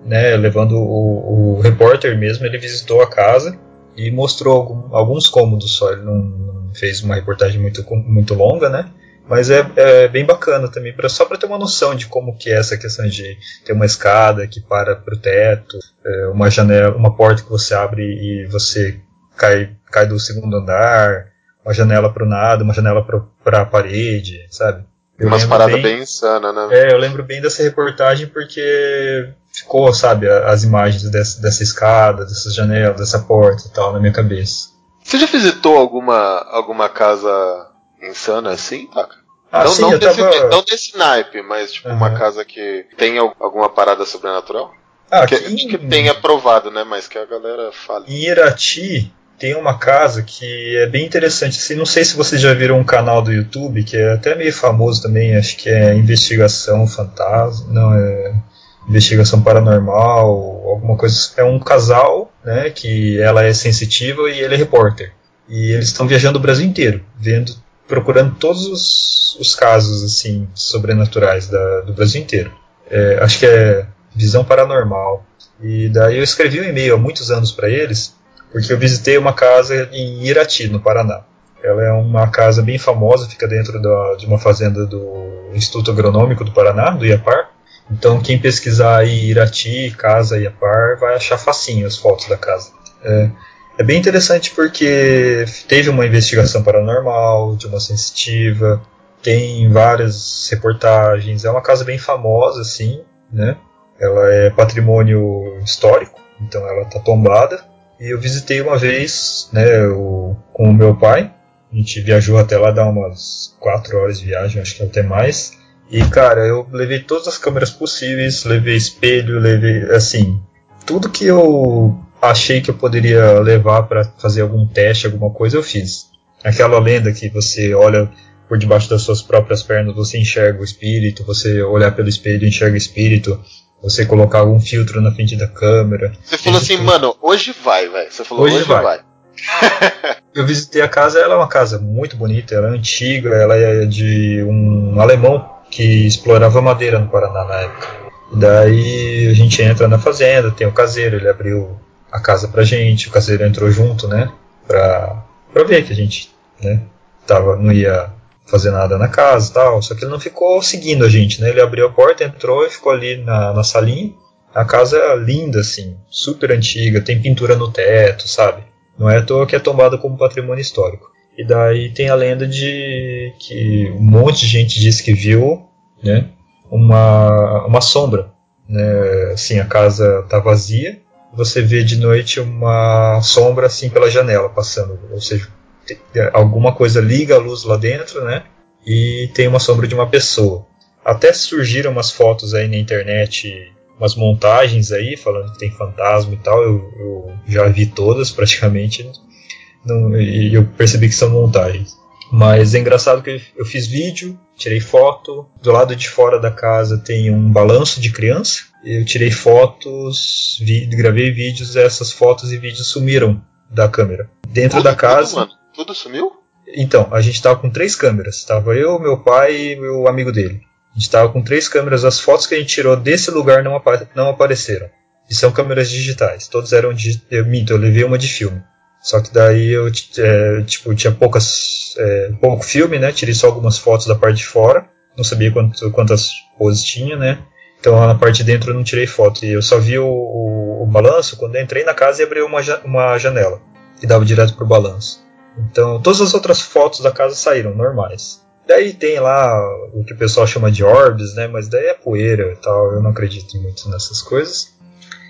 né, levando o, o repórter mesmo, ele visitou a casa e mostrou alguns cômodos só, ele não, não, fez uma reportagem muito, muito longa, né? Mas é, é bem bacana também, pra, só para ter uma noção de como que é essa questão de ter uma escada que para para o teto, é, uma janela, uma porta que você abre e você cai, cai do segundo andar, uma janela para o nada, uma janela para a parede, sabe? Eu Umas paradas bem, bem insanas, né? É, eu lembro bem dessa reportagem porque ficou, sabe, as imagens dessa, dessa escada, dessas janelas, dessa porta e tal na minha cabeça. Você já visitou alguma, alguma casa insana assim, Taca? Ah, não, sim, não, desse, tava... não desse naipe, mas tipo uhum. uma casa que tem alguma parada sobrenatural? Ah, que, que em- tem aprovado, né? Mas que a galera fala. Em Irati tem uma casa que é bem interessante. Assim, não sei se vocês já viram um canal do YouTube que é até meio famoso também, acho que é Investigação Fantasma, não é Investigação Paranormal, alguma coisa. É um casal, né, que ela é sensitiva e ele é repórter. E eles estão viajando o Brasil inteiro, vendo, procurando todos os, os casos assim sobrenaturais da- do Brasil inteiro. É, acho que é Visão Paranormal. E daí eu escrevi um e-mail há muitos anos para eles, porque eu visitei uma casa em Irati, no Paraná. Ela é uma casa bem famosa, fica dentro da- de uma fazenda do Instituto Agronômico do Paraná, do IAPAR. Então quem pesquisar aí Irati, casa IAPAR, vai achar facinho as fotos da casa. É, é bem interessante porque teve uma investigação paranormal, de uma sensitiva, tem várias reportagens, é uma casa bem famosa, assim, né? Ela é patrimônio histórico, então ela tá tombada. E eu visitei uma vez, né, o- com o meu pai. A gente viajou até lá, dá umas 4 horas de viagem, acho que até mais. E cara, eu levei todas as câmeras possíveis, levei espelho, levei assim, tudo que eu achei que eu poderia levar para fazer algum teste, alguma coisa, eu fiz. Aquela lenda que você olha por debaixo das suas próprias pernas, você enxerga o espírito, você olhar pelo espelho enxerga o espírito, você colocar algum filtro na frente da câmera. Você falou assim, tudo. mano, hoje vai, velho. Você falou, Hoje hoje, vai. vai. *laughs* Eu visitei a casa, ela é uma casa muito bonita, ela é antiga, ela é de um alemão que explorava madeira no Paraná na época. Daí a gente entra na fazenda, tem o caseiro, ele abriu a casa pra gente, o caseiro entrou junto, né, pra, pra ver que a gente, né, tava, não ia fazer nada na casa e tal, só que ele não ficou seguindo a gente, né, ele abriu a porta, entrou e ficou ali na, na salinha. A casa é linda, assim, super antiga, tem pintura no teto, sabe? Não é à toa que é tombada como patrimônio histórico. E daí tem a lenda de que um monte de gente disse que viu, né, uma, uma sombra, né, assim, a casa tá vazia, você vê de noite uma sombra assim pela janela passando, ou seja, alguma coisa liga a luz lá dentro, né, e tem uma sombra de uma pessoa. Até surgiram umas fotos aí na internet, umas montagens aí falando que tem fantasma e tal, eu, eu já vi todas *laughs* praticamente, não- e eu percebi que são montagens. Mas é engraçado que eu fiz vídeo, tirei foto. Do lado de fora da casa tem um balanço de criança. Eu tirei fotos, vi- gravei vídeos, essas fotos e vídeos sumiram da câmera. Dentro da casa. Tudo sumiu? Então, a gente tava com três câmeras. Tava eu, meu pai e o amigo dele. A gente tava com três câmeras. As fotos que a gente tirou desse lugar não, apa- não apareceram. E são câmeras digitais. Todos eram de. Eu minto, eu levei uma de filme. Só que daí eu é, tipo, tinha poucas, é, pouco filme, né? Tirei só algumas fotos da parte de fora. Não sabia quanto- quantas poses tinha, né? Então na parte de dentro eu não tirei foto. E eu só vi o, o- o balanço quando entrei na casa e abri uma, uma janela. E dava direto pro balanço. Então todas as outras fotos da casa saíram normais. Daí tem lá o que o pessoal chama de orbs, né? Mas daí é poeira e tal. Eu não acredito muito nessas coisas.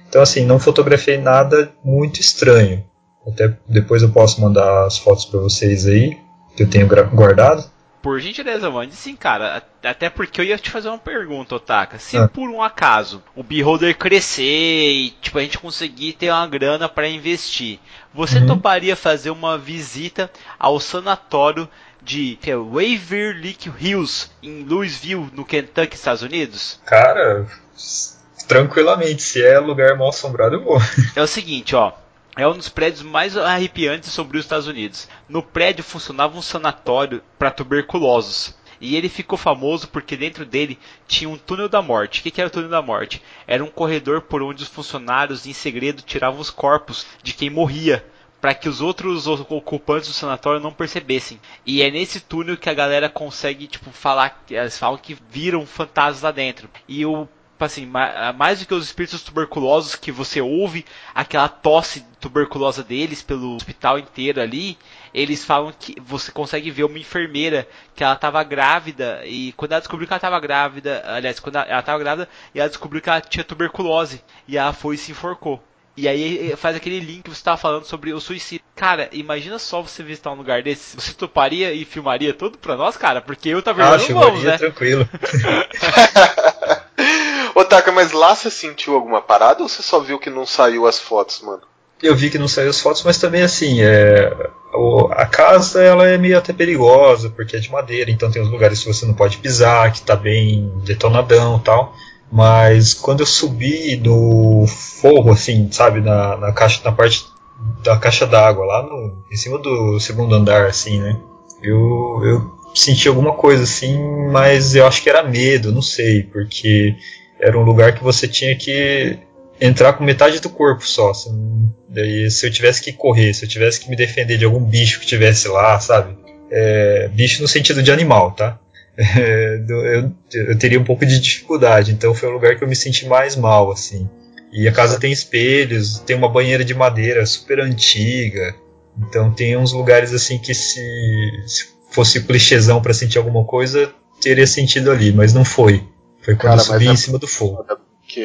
Então assim, não fotografei nada muito estranho. Até depois eu posso mandar as fotos para vocês aí, que eu tenho guardado. Por gentileza, mande sim, cara. Até porque eu ia te fazer uma pergunta, Otaka. Se Ah. por um acaso o Beholder crescer e tipo, a gente conseguir ter uma grana para investir, você Uhum. toparia fazer uma visita ao sanatório de é Waverly Hills, em Louisville, no Kentucky, Estados Unidos? Cara, tranquilamente, se é lugar mal assombrado, eu vou. É o seguinte, ó. É um dos prédios mais arrepiantes sobre os Estados Unidos. No prédio funcionava um sanatório para tuberculosos. E ele ficou famoso porque dentro dele tinha um túnel da morte. O que era o túnel da morte? Era um corredor por onde os funcionários, em segredo, tiravam os corpos de quem morria. Para que os outros ocupantes do sanatório não percebessem. E é nesse túnel que a galera consegue, tipo, falar. Eles falam que viram fantasmas lá dentro. E o assim, ma- mais do que os espíritos tuberculosos que você ouve aquela tosse tuberculosa deles pelo hospital inteiro ali, eles falam que você consegue ver uma enfermeira que ela estava grávida e quando ela descobriu que ela estava grávida, aliás, quando ela estava grávida, e ela descobriu que ela tinha tuberculose e ela foi e se enforcou. E aí eh, faz aquele link que você estava falando sobre o suicídio. Cara, imagina só você visitar um lugar desse. Você toparia e filmaria tudo pra nós, cara? Porque eu tava Ah, vendo vamos, filmaria né? tranquilo. *laughs* Ô mas lá você sentiu alguma parada ou você só viu que não saiu as fotos, mano? Eu vi que não saiu as fotos, mas também assim, é, a casa ela é meio até perigosa, porque é de madeira, então tem uns lugares que você não pode pisar, que tá bem detonadão tal. Mas quando eu subi no forro, assim, sabe, na, na caixa, na parte da caixa d'água, lá no, em cima do segundo andar, assim, né? Eu, eu senti alguma coisa assim, mas eu acho que era medo, não sei, porque era um lugar que você tinha que entrar com metade do corpo só. Assim, daí, se eu tivesse que correr, se eu tivesse que me defender de algum bicho que tivesse lá, sabe? É, bicho no sentido de animal, tá? *laughs* É, eu, eu, teria um pouco de dificuldade, então foi o lugar que eu me senti mais mal, assim. E a casa tem espelhos, tem uma banheira de madeira super antiga, então tem uns lugares assim que se, se fosse clichêzão para sentir alguma coisa, teria sentido ali, mas não foi. Foi quando Cara, eu subi é em cima do fogo. Porque,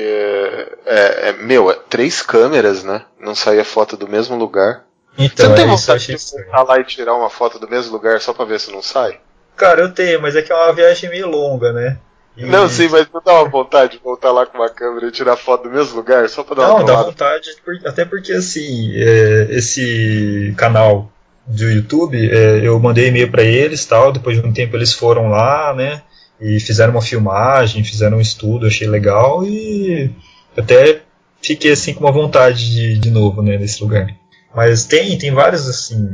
é, é, meu, é três câmeras, né? Não saía foto do mesmo lugar. Então, Você não tem é vontade de voltar lá e tirar uma foto do mesmo lugar só pra ver se não sai? Cara, eu tenho, mas é que é uma viagem meio longa, né? E... Não, sim, mas não dá uma vontade de voltar lá com uma câmera e tirar foto do mesmo lugar, só pra dar não, uma Não, dá vontade, até porque assim, é, esse canal do YouTube, é, eu mandei e-mail para eles tal, depois de um tempo eles foram lá, né? E fizeram uma filmagem, fizeram um estudo, achei legal e até fiquei assim com uma vontade de, de novo, né, nesse lugar. Mas tem, tem vários assim,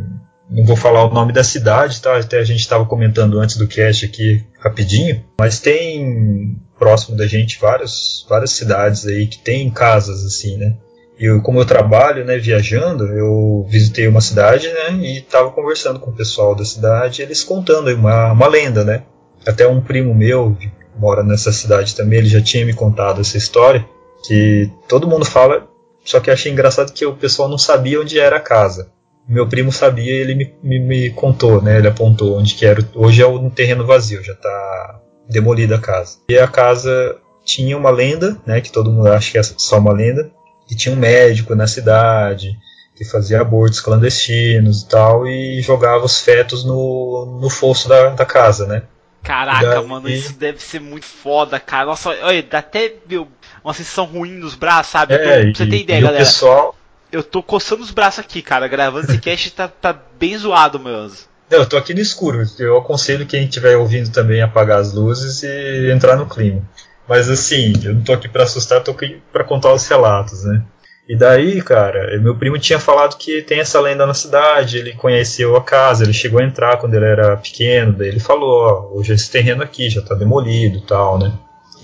não vou falar o nome da cidade, tá? Até a gente estava comentando antes do cast aqui rapidinho, mas tem próximo da gente várias, várias cidades aí que tem casas assim, né? E como eu trabalho, né, viajando, eu visitei uma cidade, né, e estava conversando com o pessoal da cidade, eles contando uma, uma lenda, né? Até um primo meu que mora nessa cidade também, ele já tinha me contado essa história, que todo mundo fala, só que achei engraçado que o pessoal não sabia onde era a casa meu primo sabia e ele me, me, me, contou, né? Ele apontou onde que era. Hoje é um terreno vazio, já está demolida a casa. E a casa tinha uma lenda, né? Que todo mundo acha que é só uma lenda. Que tinha um médico na cidade que fazia abortos clandestinos e tal e jogava os fetos no, no fosso da, da casa, né? Caraca, mano, isso deve ser muito foda, cara. Nossa, olha, dá até meu, uma sensação ruim nos braços, sabe? É, pra você ter ideia, galera. O pessoal, eu tô coçando os braços aqui, cara. Gravando esse cast tá, tá bem zoado, meu. Eu tô aqui no escuro. Eu aconselho quem estiver ouvindo também apagar as luzes e entrar no clima. Mas assim, eu não tô aqui para assustar, tô aqui para contar os relatos, né? E daí, cara, meu primo tinha falado que tem essa lenda na cidade, ele conheceu a casa, ele chegou a entrar quando ele era pequeno, daí ele falou, ó, hoje esse terreno aqui já tá demolido e tal, né?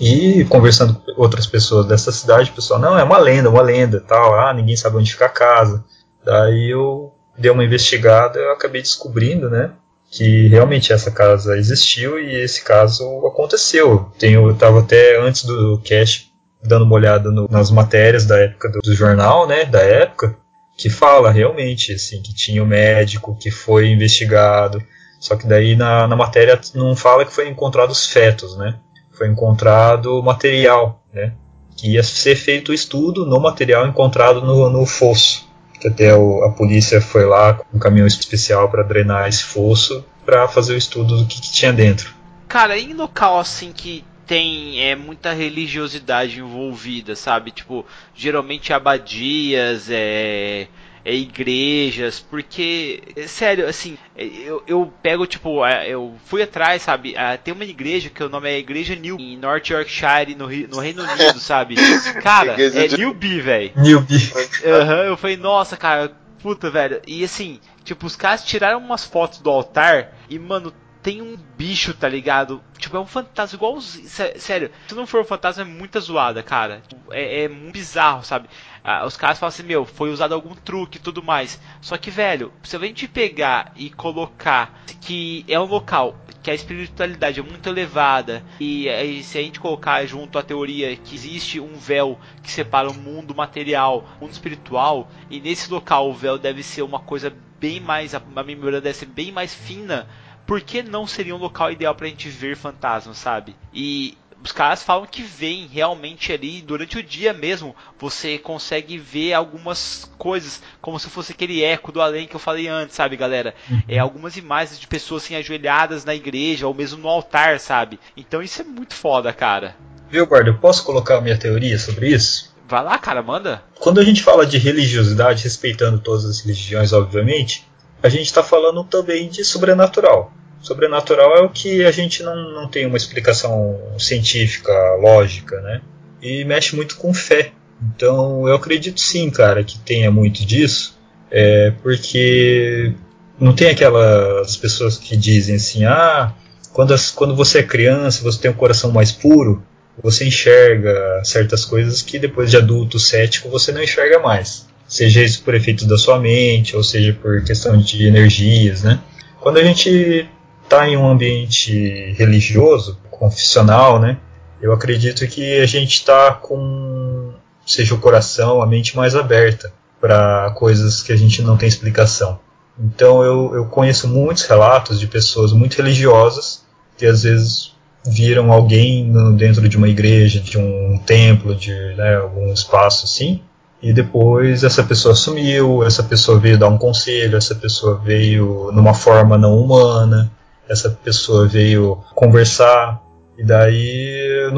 E conversando com outras pessoas dessa cidade, o pessoal, não, é uma lenda, uma lenda, tal, ah, ninguém sabe onde fica a casa. Daí eu dei uma investigada, eu acabei descobrindo, né, que realmente essa casa existiu e esse caso aconteceu. Tenho, eu estava até antes do cast dando uma olhada no, nas matérias da época do, do, jornal, né, da época, que fala realmente assim que tinha um médico que foi investigado, só que daí na, na matéria não fala que foi encontrado os fetos, né? foi encontrado material, né? Que ia ser feito o estudo no material encontrado no, no fosso. Que até o, a polícia foi lá com um caminhão especial para drenar esse fosso para fazer o estudo do que, que tinha dentro. Cara, em local assim que tem é, muita religiosidade envolvida, sabe? Tipo, geralmente abadias, é, é, igrejas, porque, é, sério, assim, é, eu, eu pego, tipo, eu fui atrás, sabe, tem uma igreja que o nome é Igreja New em North Yorkshire, no, no Reino Unido, sabe? *laughs* Cara, é de... Newbie, velho. Newbie. Aham, uhum, eu falei, nossa, cara, puta, velho. E assim, tipo, os caras tiraram umas fotos do altar e, mano, tem um bicho, tá ligado? Tipo, é um fantasma igual. Sério, se não for um fantasma, é muita zoada, cara. É, é muito bizarro, sabe? Ah, os caras falam assim, meu, foi usado algum truque e tudo mais. Só que, velho, se a gente pegar e colocar que é um local que a espiritualidade é muito elevada e, e se a gente colocar junto a teoria que existe um véu que separa o mundo material, o mundo espiritual, e nesse local o véu deve ser uma coisa bem mais, a memória deve ser bem mais fina, por que não seria um local ideal pra gente ver fantasmas, sabe? E os caras falam que vem realmente ali durante o dia mesmo. Você consegue ver algumas coisas, como se fosse aquele eco do além que eu falei antes, sabe, galera? Uhum. É algumas imagens de pessoas assim ajoelhadas na igreja ou mesmo no altar, sabe? Então isso é muito foda, cara. Viu, Guarda? Eu posso colocar a minha teoria sobre isso? Vai lá, cara, manda. Quando a gente fala de religiosidade, respeitando todas as religiões, obviamente, a gente está falando também de sobrenatural. Sobrenatural é o que a gente não, não tem uma explicação científica, lógica, né? E mexe muito com fé. Então eu acredito sim, cara, que tenha muito disso, é porque não tem aquelas pessoas que dizem assim, ah, quando, as, quando você é criança, você tem um coração mais puro, você enxerga certas coisas que depois de adulto cético você não enxerga mais. Seja isso por efeito da sua mente, ou seja por questão de energias, né? Quando a gente está em um ambiente religioso, confissional, né? Eu acredito que a gente está com, seja o coração, a mente mais aberta para coisas que a gente não tem explicação. Então eu, eu conheço muitos relatos de pessoas muito religiosas que às vezes viram alguém dentro de uma igreja, de um templo, de né, algum espaço assim, e depois essa pessoa sumiu, essa pessoa veio dar um conselho, essa pessoa veio numa forma não humana, essa pessoa veio conversar, e daí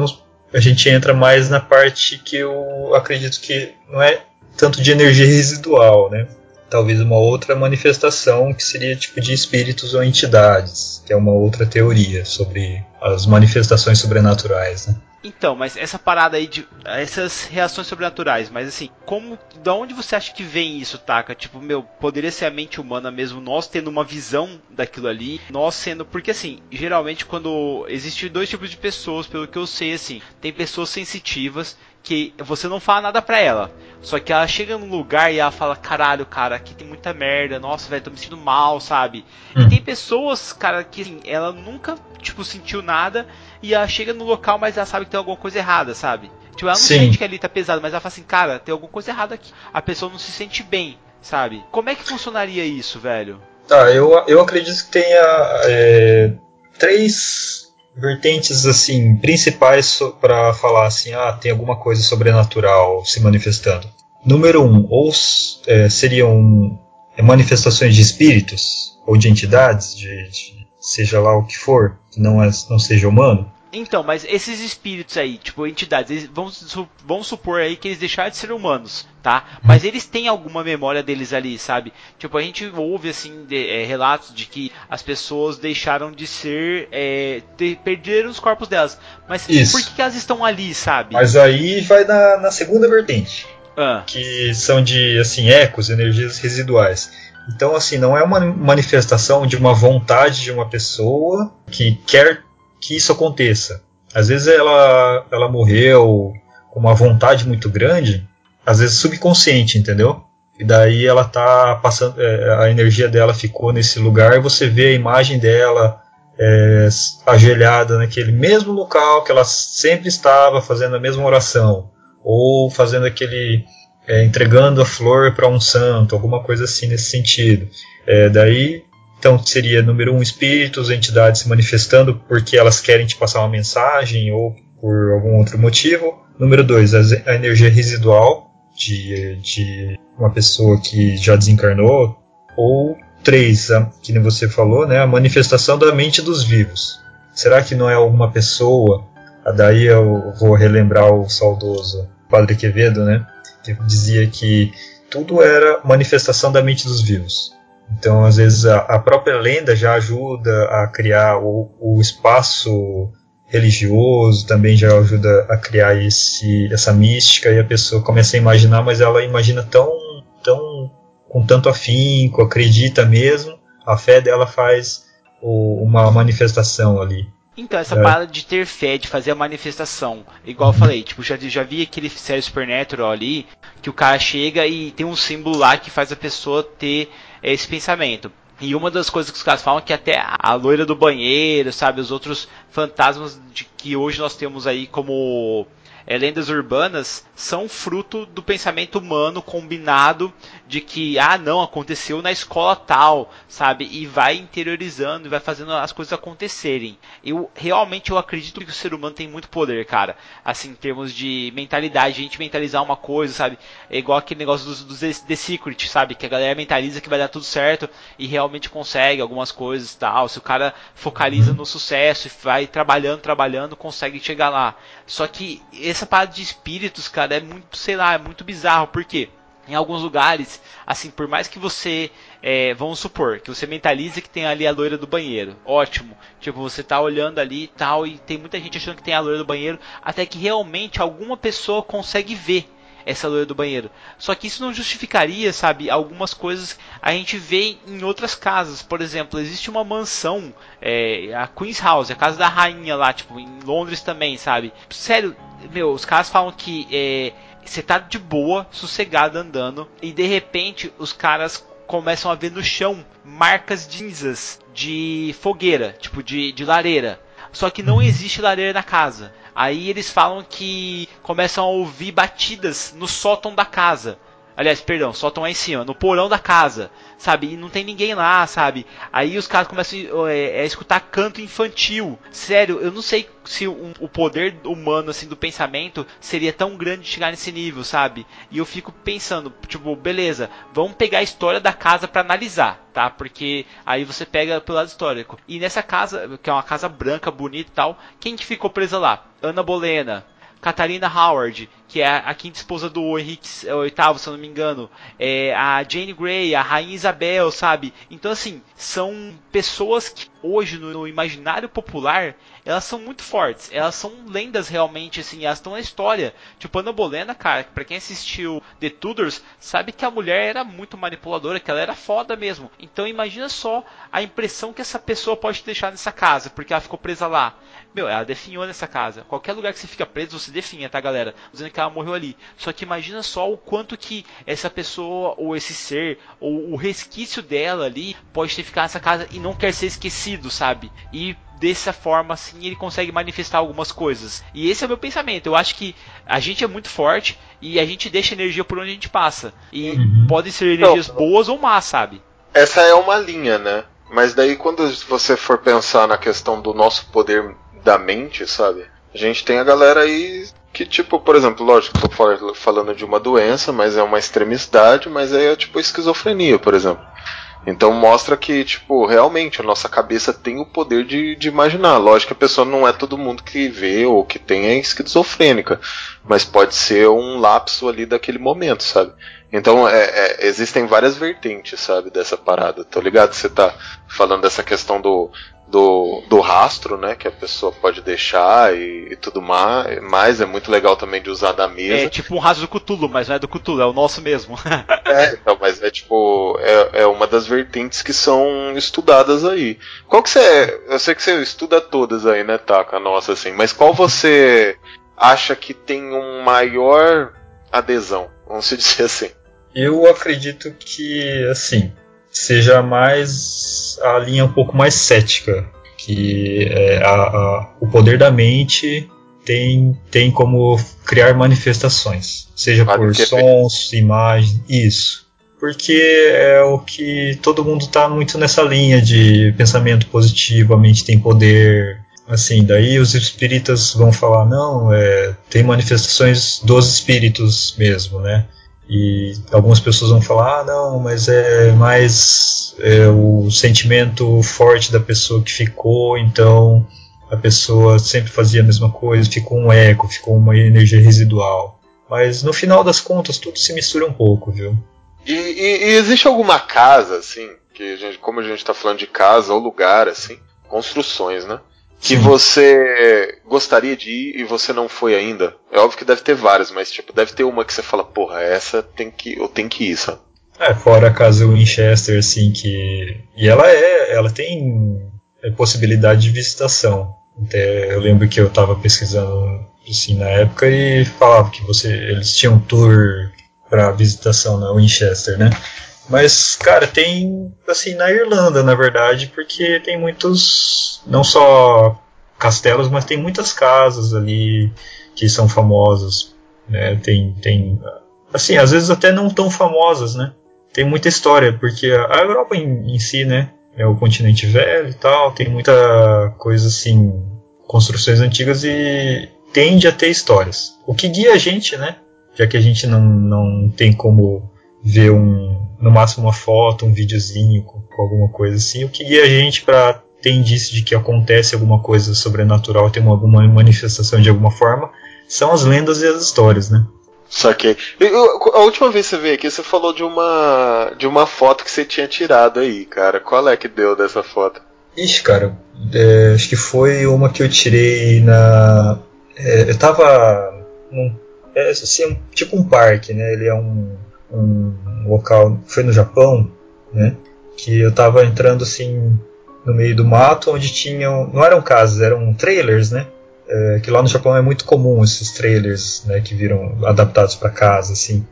a gente entra mais na parte que eu acredito que não é tanto de energia residual, né? talvez uma outra manifestação que seria tipo de espíritos ou entidades, que é uma outra teoria sobre as manifestações sobrenaturais, né? Então, mas essa parada aí de essas reações sobrenaturais, mas assim, como da onde você acha que vem isso, Taka? Tipo, meu, poderia ser a mente humana mesmo, nós tendo uma visão daquilo ali, nós sendo, porque assim, geralmente quando existem dois tipos de pessoas, pelo que eu sei assim, tem pessoas sensitivas que você não fala nada pra ela. Só que ela chega num lugar e ela fala, caralho, cara, aqui tem muita merda, nossa, velho, tô me sentindo mal, sabe? Hum. E tem pessoas, cara, que assim, ela nunca, tipo, sentiu nada e ela chega no local, mas ela sabe que tem alguma coisa errada, sabe? Tipo, ela não Sim. sente que ali tá pesado, mas ela fala assim, cara, tem alguma coisa errada aqui. A pessoa não se sente bem, sabe? Como é que funcionaria isso, velho? Tá, eu, eu acredito que tenha é, três vertentes assim principais para falar assim, ah, tem alguma coisa sobrenatural se manifestando. Número um, ou é, seriam é, manifestações de espíritos ou de entidades, de, de, seja lá o que for, que não, é, não seja humano. Então, mas esses espíritos aí, tipo, entidades, eles, vamos, vamos supor aí que eles deixaram de ser humanos, tá? Mas eles têm alguma memória deles ali, sabe? Tipo, a gente ouve, assim, de, é, relatos de que as pessoas deixaram de ser, é, de, perderam os corpos delas. Mas Isso. por que, que, elas estão ali, sabe? Mas aí vai na, na segunda vertente. Ah. Que são de, assim, ecos, energias residuais. Então, assim, não é uma manifestação de uma vontade de uma pessoa que quer que isso aconteça. Às vezes ela, ela morreu com uma vontade muito grande, às vezes subconsciente, entendeu? E daí ela tá passando, é, a energia dela ficou nesse lugar e você vê a imagem dela é, ajoelhada naquele mesmo local que ela sempre estava fazendo a mesma oração ou fazendo aquele é, entregando a flor para um santo, alguma coisa assim nesse sentido. É, daí então seria número um espíritos, entidades se manifestando porque elas querem te passar uma mensagem ou por algum outro motivo. Número dois, a energia residual de, de uma pessoa que já desencarnou. Ou três, a, que nem você falou, né, a manifestação da mente dos vivos. Será que não é alguma pessoa? Daí eu vou relembrar o saudoso Padre Quevedo, né, que dizia que tudo era manifestação da mente dos vivos. Então, às vezes, a, a própria lenda já ajuda a criar o, o, espaço religioso, também já ajuda a criar esse, essa mística e a pessoa começa a imaginar, mas ela imagina tão, tão com tanto afinco, acredita mesmo, a fé dela faz o, uma manifestação ali. Então, essa é. parada de ter fé, de fazer a manifestação, igual eu falei, tipo, já, já vi aquele série Supernatural ali, que o cara chega e tem um símbolo lá que faz a pessoa ter esse pensamento. E uma das coisas que os caras falam é que até a loira do banheiro, sabe, os outros fantasmas de que hoje nós temos aí como é, lendas urbanas são fruto do pensamento humano combinado de que, ah, não, aconteceu na escola tal, sabe? E vai interiorizando e vai fazendo as coisas acontecerem. Eu realmente eu acredito que o ser humano tem muito poder, cara. Assim, em termos de mentalidade, a gente mentalizar uma coisa, sabe? É igual aquele negócio dos, dos The Secret, sabe? Que a galera mentaliza que vai dar tudo certo e realmente consegue algumas coisas tal. Se o cara focaliza no sucesso e vai trabalhando, trabalhando, consegue chegar lá. Só que essa parada de espíritos, cara, é muito, sei lá, é muito bizarro. Por quê? Em alguns lugares, assim, por mais que você, é, vamos supor, que você mentalize que tem ali a loira do banheiro, ótimo. Tipo, você tá olhando ali e tal, e tem muita gente achando que tem a loira do banheiro, até que realmente alguma pessoa consegue ver essa loira do banheiro. Só que isso não justificaria, sabe, algumas coisas a gente vê em outras casas. Por exemplo, existe uma mansão, é, a Queen's House, a casa da rainha lá, tipo, em Londres também, sabe? Sério, meu, os caras falam que é, você tá de boa, sossegado andando, e de repente os caras começam a ver no chão marcas cinzas de fogueira, tipo de, de lareira. Só que não existe lareira na casa. Aí eles falam que começam a ouvir batidas no sótão da casa. Aliás, perdão, sótão é em cima, no porão da casa, sabe? E não tem ninguém lá, sabe? Aí os caras começam é, a escutar canto infantil. Sério, eu não sei se um, o poder humano, assim, do pensamento seria tão grande de chegar nesse nível, sabe? E eu fico pensando, tipo, beleza, vamos pegar a história da casa para analisar, tá? Porque aí você pega pelo lado histórico. E nessa casa, que é uma casa branca, bonita e tal, quem que ficou presa lá? Ana Bolena, Catarina Howard, que é a quinta esposa do Henrique VIII, se eu não me engano, é a Jane Grey, a Rainha Isabel, sabe? Então, assim, são pessoas que hoje no, no imaginário popular elas são muito fortes. Elas são lendas realmente, assim, elas estão na história. Tipo, Ana Bolena, cara, pra quem assistiu The Tudors, sabe que a mulher era muito manipuladora, que ela era foda mesmo. Então imagina só a impressão que essa pessoa pode deixar nessa casa, porque ela ficou presa lá. Meu, ela definhou nessa casa. Qualquer lugar que você fica preso, você definha, tá, galera? Dizendo que ela morreu ali. Só que imagina só o quanto que essa pessoa, ou esse ser, ou o resquício dela ali, pode ter ficado nessa casa e não quer ser esquecido, sabe? E dessa forma assim ele consegue manifestar algumas coisas. E esse é o meu pensamento. Eu acho que a gente é muito forte e a gente deixa energia por onde a gente passa. E uhum. podem ser energias então, boas ou más, sabe? Essa é uma linha, né? Mas daí quando você for pensar na questão do nosso poder da mente, sabe? A gente tem a galera aí que, tipo, por exemplo, lógico, tô falando de uma doença, mas é uma extremidade, mas é tipo esquizofrenia, por exemplo. Então mostra que, tipo, realmente a nossa cabeça tem o poder de, de imaginar. Lógico que a pessoa não é todo mundo que vê ou que tem é esquizofrênica, mas pode ser um lapso ali daquele momento, sabe? Então é, é, existem várias vertentes, sabe, dessa parada. Tô ligado? Você tá falando dessa questão do, do, do rastro, né, que a pessoa pode deixar e, e, tudo mais, mas é muito legal também de usar da mesa. É tipo um rastro do Cthulhu, mas não é do Cthulhu, é o nosso mesmo. *laughs* é, então, mas é tipo, é, é uma das vertentes que são estudadas aí. Qual que você é? Eu sei que você estuda todas aí, né, Taka, nossa, assim, mas qual você acha que tem um maior adesão, vamos *laughs* dizer assim? Eu acredito que, assim, seja mais a linha um pouco mais cética, que é a, a, o poder da mente tem, tem como criar manifestações, seja por sons, imagens, isso. Porque é o que todo mundo está muito nessa linha de pensamento positivo, a mente tem poder. Assim, daí os espíritas vão falar, não, é, tem manifestações dos espíritos mesmo, né? E algumas pessoas vão falar, ah, não, mas é mais é, o sentimento forte da pessoa que ficou, então a pessoa sempre fazia a mesma coisa, ficou um eco, ficou uma energia residual. Mas no final das contas tudo se mistura um pouco, viu? E, e, e existe alguma casa, assim, que a gente, como a gente está falando de casa ou lugar, assim, construções, né? Que você gostaria de ir e você não foi ainda? É óbvio que deve ter várias, mas tipo, deve ter uma que você fala, porra, essa tem que, eu tenho que ir, sabe? É, fora a casa Winchester, assim, que. E ela é. Ela tem é, possibilidade de visitação. Até eu lembro que eu estava pesquisando assim na época e falava que você. Eles tinham um tour para visitação na Winchester, né? Mas, cara, tem assim na Irlanda, na verdade, porque tem muitos não só castelos, mas tem muitas casas ali que são famosas, né? Tem, tem, assim, às vezes até não tão famosas, né? Tem muita história, porque a Europa em, em si, né? É o continente velho e tal, tem muita coisa assim, construções antigas e tende a ter histórias. O que guia a gente, né? Já que a gente não, não tem como ver um, no máximo uma foto, um videozinho com, com alguma coisa assim, o que guia a gente para ter indício de que acontece alguma coisa sobrenatural, tem alguma manifestação de alguma forma, são as lendas e as histórias, né? Saquei. A última vez que você veio aqui, você falou de uma de uma foto que você tinha tirado aí, cara. Qual é que deu dessa foto? Ixi, cara, é, acho que foi uma que eu tirei na. É, eu tava num. É, assim, tipo um parque, né? Ele é um, um local. Foi no Japão, né? Que eu tava entrando assim no meio do mato, onde tinham. Não eram casas, eram trailers, né? É, que lá no Japão é muito comum esses trailers, né, que viram adaptados para casa, assim.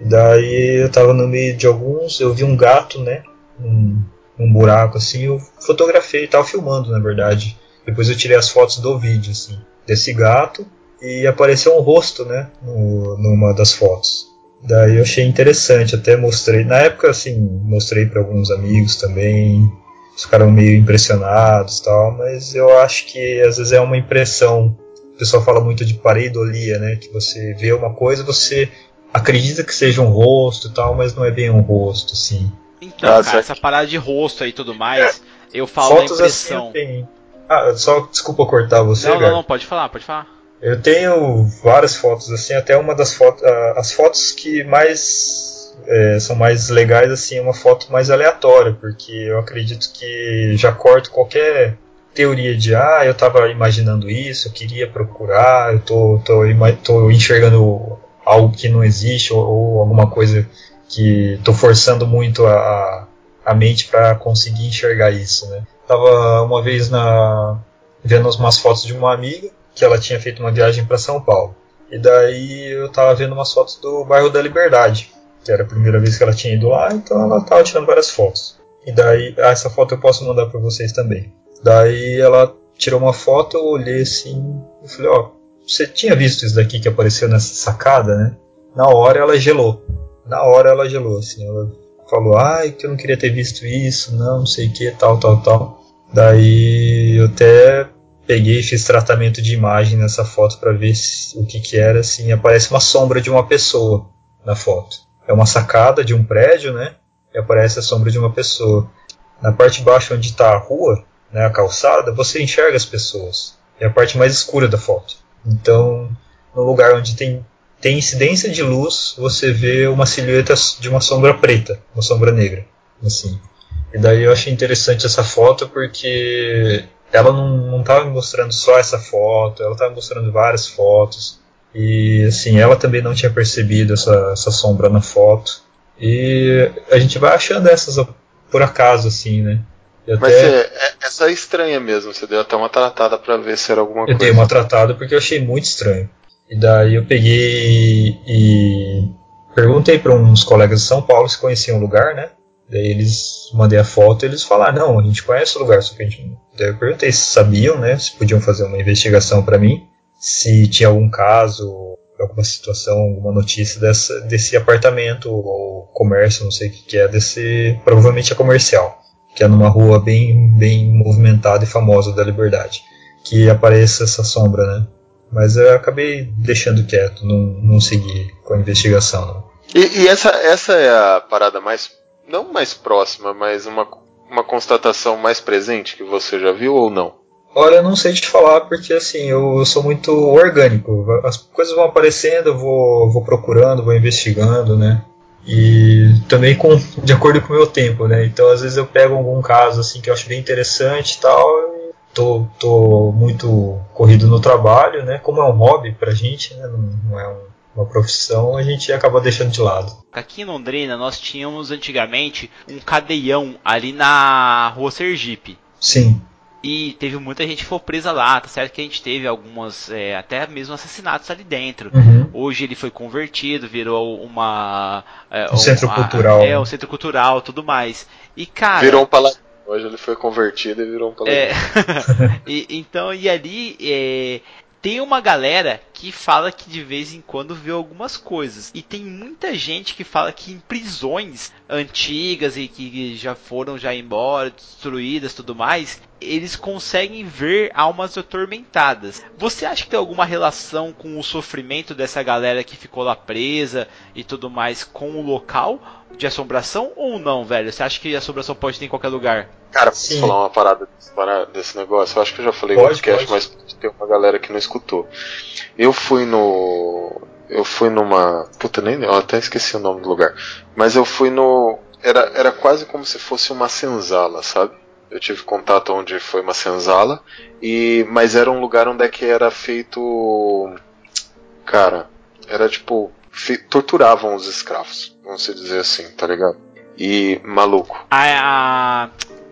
Daí eu tava no meio de alguns, eu vi um gato, né, um, um buraco assim, eu fotografei tava filmando, na verdade. Depois eu tirei as fotos do vídeo, assim, desse gato e apareceu um rosto, né, no, numa das fotos. Daí eu achei interessante, até mostrei, na época assim, mostrei para alguns amigos também, ficaram meio impressionados tal, mas eu acho que às vezes é uma impressão. O pessoal fala muito de pareidolia, né? Que você vê uma coisa, você acredita que seja um rosto e tal, mas não é bem um rosto, assim. Então, ah, cara, essa parada de rosto aí e tudo mais, eu falo Fotos da assim, impressão. Assim, Ah, só desculpa cortar você, Não, não, não, pode falar, pode falar. Eu tenho várias fotos assim, até uma das fotos, as fotos que mais é, são mais legais assim, uma foto mais aleatória, porque eu acredito que já corto qualquer teoria de ah, eu estava imaginando isso, eu queria procurar, eu tô, tô, tô enxergando algo que não existe ou, ou alguma coisa que estou forçando muito a, a mente para conseguir enxergar isso, né? Tava uma vez na vendo umas fotos de uma amiga que ela tinha feito uma viagem para São Paulo. E daí eu tava vendo umas fotos do bairro da Liberdade que era a primeira vez que ela tinha ido lá, então ela estava tirando várias fotos. E daí, ah, essa foto eu posso mandar para vocês também. Daí ela tirou uma foto, eu olhei assim, e falei, ó, oh, você tinha visto isso daqui que apareceu nessa sacada, né? Na hora ela gelou. Na hora ela gelou, assim, ela falou, ai, que eu não queria ter visto isso, não, não sei o que, tal, tal, tal. Daí eu até peguei e fiz tratamento de imagem nessa foto para ver se, o que que era, assim, aparece uma sombra de uma pessoa na foto é uma sacada de um prédio, né? E aparece a sombra de uma pessoa. Na parte de baixo, onde está a rua, né, a calçada, você enxerga as pessoas. É a parte mais escura da foto. Então, no lugar onde tem, tem incidência de luz, você vê uma silhueta de uma sombra preta, uma sombra negra, assim. E daí eu achei interessante essa foto porque ela não estava me mostrando só essa foto, ela estava mostrando várias fotos. E assim, ela também não tinha percebido essa, essa sombra na foto. E a gente vai achando essas por acaso, assim, né? Até... Mas é, essa é estranha mesmo, você deu até uma tratada para ver se era alguma eu coisa. Eu dei uma tratada porque eu achei muito estranho. E daí eu peguei e perguntei para uns colegas de São Paulo se conheciam o lugar, né? Daí eles mandei a foto e eles falaram: não, a gente conhece o lugar, só que a gente. Daí eu perguntei se sabiam, né? Se podiam fazer uma investigação para mim se tinha algum caso, alguma situação, alguma notícia dessa, desse apartamento ou comércio, não sei o que, que é, desse. Provavelmente é comercial, que é numa rua bem, bem movimentada e famosa da Liberdade. Que apareça essa sombra, né? Mas eu acabei deixando quieto, não, não segui com a investigação. Não. E, e essa, essa é a parada mais. Não mais próxima, mas uma, uma constatação mais presente que você já viu ou não? Olha, eu não sei te falar porque assim, eu, sou muito orgânico. As coisas vão aparecendo, eu vou, vou procurando, vou investigando, né? E também com, de acordo com o meu tempo, né? Então às vezes eu pego algum caso assim que eu acho bem interessante e tal, e tô, tô muito corrido no trabalho, né? Como é um hobby pra gente, né? Não, não é um, uma profissão, a gente acaba deixando de lado. Aqui em Londrina nós tínhamos antigamente um cadeião ali na rua Sergipe. Sim. E teve muita gente que foi presa lá, tá certo que a gente teve algumas, é, até mesmo assassinatos ali dentro. Uhum. Hoje ele foi convertido, virou uma. É, um centro cultural. É, um centro cultural, tudo mais. E cara. Virou um paladino. Hoje ele foi convertido e virou um paladino. É, *laughs* e, então, e ali é, tem uma galera que fala que de vez em quando vê algumas coisas. E tem muita gente que fala que em prisões antigas e que já foram já embora, destruídas, tudo mais, eles conseguem ver almas atormentadas. Você acha que tem alguma relação com o sofrimento dessa galera que ficou lá presa e tudo mais com o local de assombração ou não, velho? Você acha que a assombração pode ter em qualquer lugar? Cara, posso falar uma parada desse negócio? Eu acho que eu já falei pode, no podcast, mas tem uma galera que não escutou. Eu fui no. Eu fui numa. Puta, nem. Eu até esqueci o nome do lugar. Mas eu fui no. Era, era quase como se fosse uma senzala, sabe? Eu tive contato onde foi uma senzala, e mas era um lugar onde é que era feito. Cara, era tipo. Torturavam os escravos, vamos dizer assim, tá ligado? E maluco. A,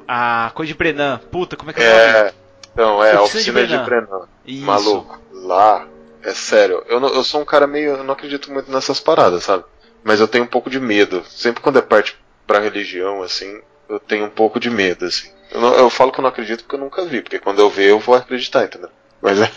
a, a coisa de Brenan, puta, como é que é, é Não, é, a oficina de Brenan. De Brenan. Maluco, lá, é sério, eu, não, eu sou um cara meio. Eu não acredito muito nessas paradas, sabe? Mas eu tenho um pouco de medo. Sempre quando é parte pra religião, assim, eu tenho um pouco de medo, assim. Eu, não, eu, falo que eu não acredito porque eu nunca vi, porque quando eu ver eu vou acreditar, entendeu? Mas é,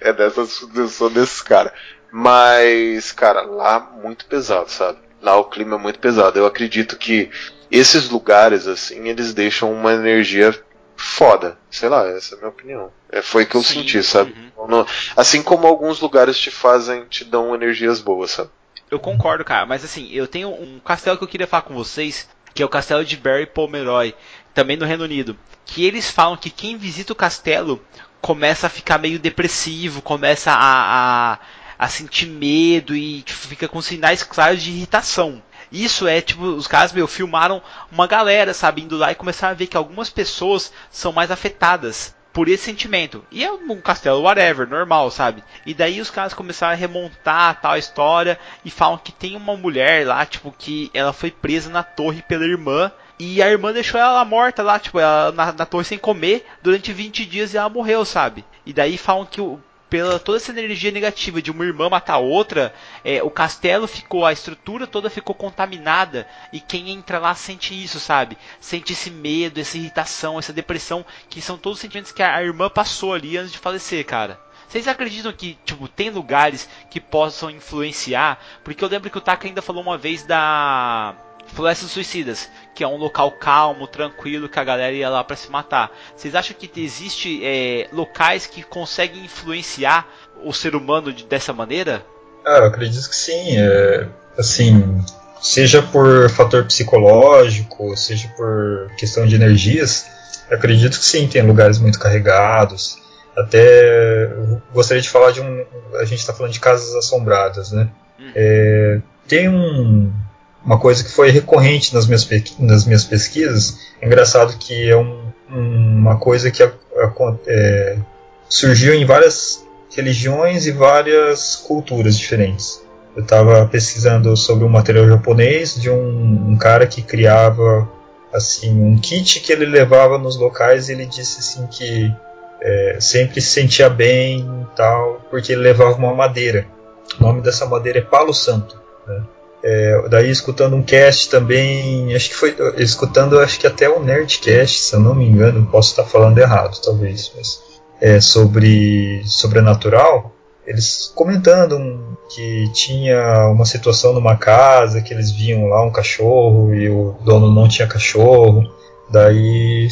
*laughs* é dessas, eu sou desse cara. Mas, cara, lá muito pesado, sabe? Lá o clima é muito pesado. Eu acredito que esses lugares, assim, eles deixam uma energia foda. Sei lá, essa é a minha opinião. É, foi que eu Sim, senti, sabe? Uhum. assim como alguns lugares te fazem, te dão energias boas, sabe? Eu concordo, cara, mas assim, eu tenho um castelo que eu queria falar com vocês, que é o castelo de Barry Pomeroy também no Reino Unido, que eles falam que quem visita o castelo começa a ficar meio depressivo, começa a, a, a sentir medo e tipo, fica com sinais claros de irritação. Isso é tipo, os caras, meu, filmaram uma galera, sabe, indo lá e começaram a ver que algumas pessoas são mais afetadas por esse sentimento. E é um castelo whatever, normal, sabe? E daí os caras começaram a remontar tal história e falam que tem uma mulher lá, tipo, que ela foi presa na torre pela irmã e a irmã deixou ela morta lá, tipo, ela na, na torre sem comer durante 20 dias e ela morreu, sabe? E daí falam que o, pela toda essa energia negativa de uma irmã matar outra, é, o castelo ficou, a estrutura toda ficou contaminada e quem entra lá sente isso, sabe? Sente esse medo, essa irritação, essa depressão, que são todos os sentimentos que a irmã passou ali antes de falecer, cara. Vocês acreditam que, tipo, tem lugares que possam influenciar? Porque eu lembro que o Taka ainda falou uma vez da Florestas Suicidas, que é um local calmo, tranquilo, que a galera ia lá para se matar. Vocês acham que existe é, locais que conseguem influenciar o ser humano de, dessa maneira? Ah, eu acredito que sim. É, assim, seja por fator psicológico, seja por questão de energias, acredito que sim, tem lugares muito carregados. Até gostaria de falar de um. A gente está falando de casas assombradas, né? Hum. É, tem um, uma coisa que foi recorrente nas minhas, nas minhas pesquisas. É engraçado que é um, uma coisa que é, surgiu em várias religiões e várias culturas diferentes. Eu estava pesquisando sobre um material japonês de um, um, cara que criava assim um kit que ele levava nos locais e ele disse assim que é, sempre se sentia bem tal porque ele levava uma madeira. O nome dessa madeira é palo santo. Né? É, daí escutando um cast também, acho que foi escutando acho que até o Nerdcast, se eu não me engano, posso estar falando errado, talvez, mas é, sobre sobrenatural, eles comentando que tinha uma situação numa casa que eles viam lá um cachorro e o dono não tinha cachorro, daí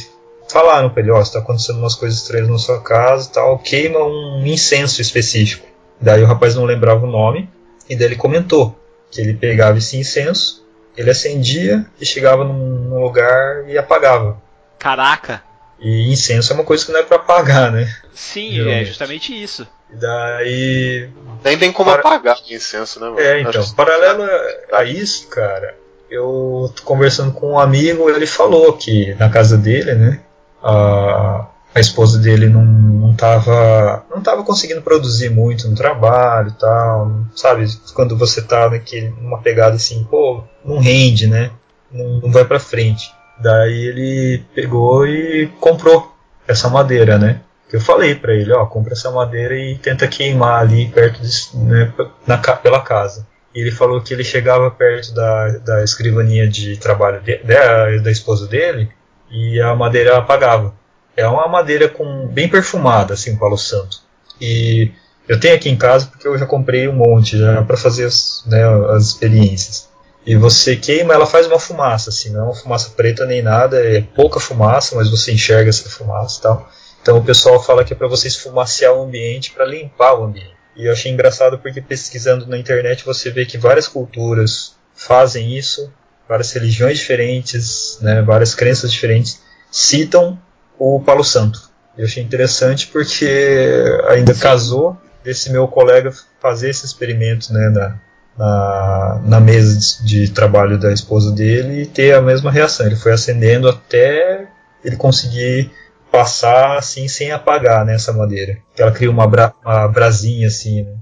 falaram para ele, ó, oh, está acontecendo umas coisas estranhas na sua casa, tal, queima um incenso específico. Daí o rapaz não lembrava o nome e daí ele comentou que ele pegava esse incenso, ele acendia e chegava num, num lugar e apagava. Caraca! E incenso é uma coisa que não é para apagar, né? Sim, é Geralmente. é justamente isso. E daí. Nem tem como para... apagar incenso, né? Mano? É, então. Paralelo a isso, cara, eu tô conversando com um amigo, ele falou que na casa dele, né? A, a esposa dele não, não tava, não tava conseguindo produzir muito no trabalho e tal, sabe? Quando você tá naquele, numa pegada assim, pô, não rende, né? Não, não vai para frente. Daí ele pegou e comprou essa madeira, né? Eu falei para ele, ó, compra essa madeira e tenta queimar ali perto de, né, na, pela casa. E ele falou que ele chegava perto da, da escrivaninha de trabalho de, da, da esposa dele e a madeira apagava. É uma madeira com bem perfumada, assim, Palo Santo. E Eu tenho aqui em casa porque eu já comprei um monte já para fazer as, né, as experiências. E você queima, ela faz uma fumaça, assim, não é uma fumaça preta nem nada, é pouca fumaça, mas você enxerga essa fumaça e tal. Então o pessoal fala que é para você esfumaciar o ambiente para limpar o ambiente. E eu achei engraçado porque pesquisando na internet você vê que várias culturas fazem isso, várias religiões diferentes, né, várias crenças diferentes citam o Palo Santo. Eu achei interessante porque ainda casou desse meu colega fazer esse experimento né, na, na, na mesa de, de trabalho da esposa dele e ter a mesma reação. Ele foi acendendo até ele conseguir passar assim sem apagar nessa né, madeira. Ela cria uma, bra, uma brasinha assim, né?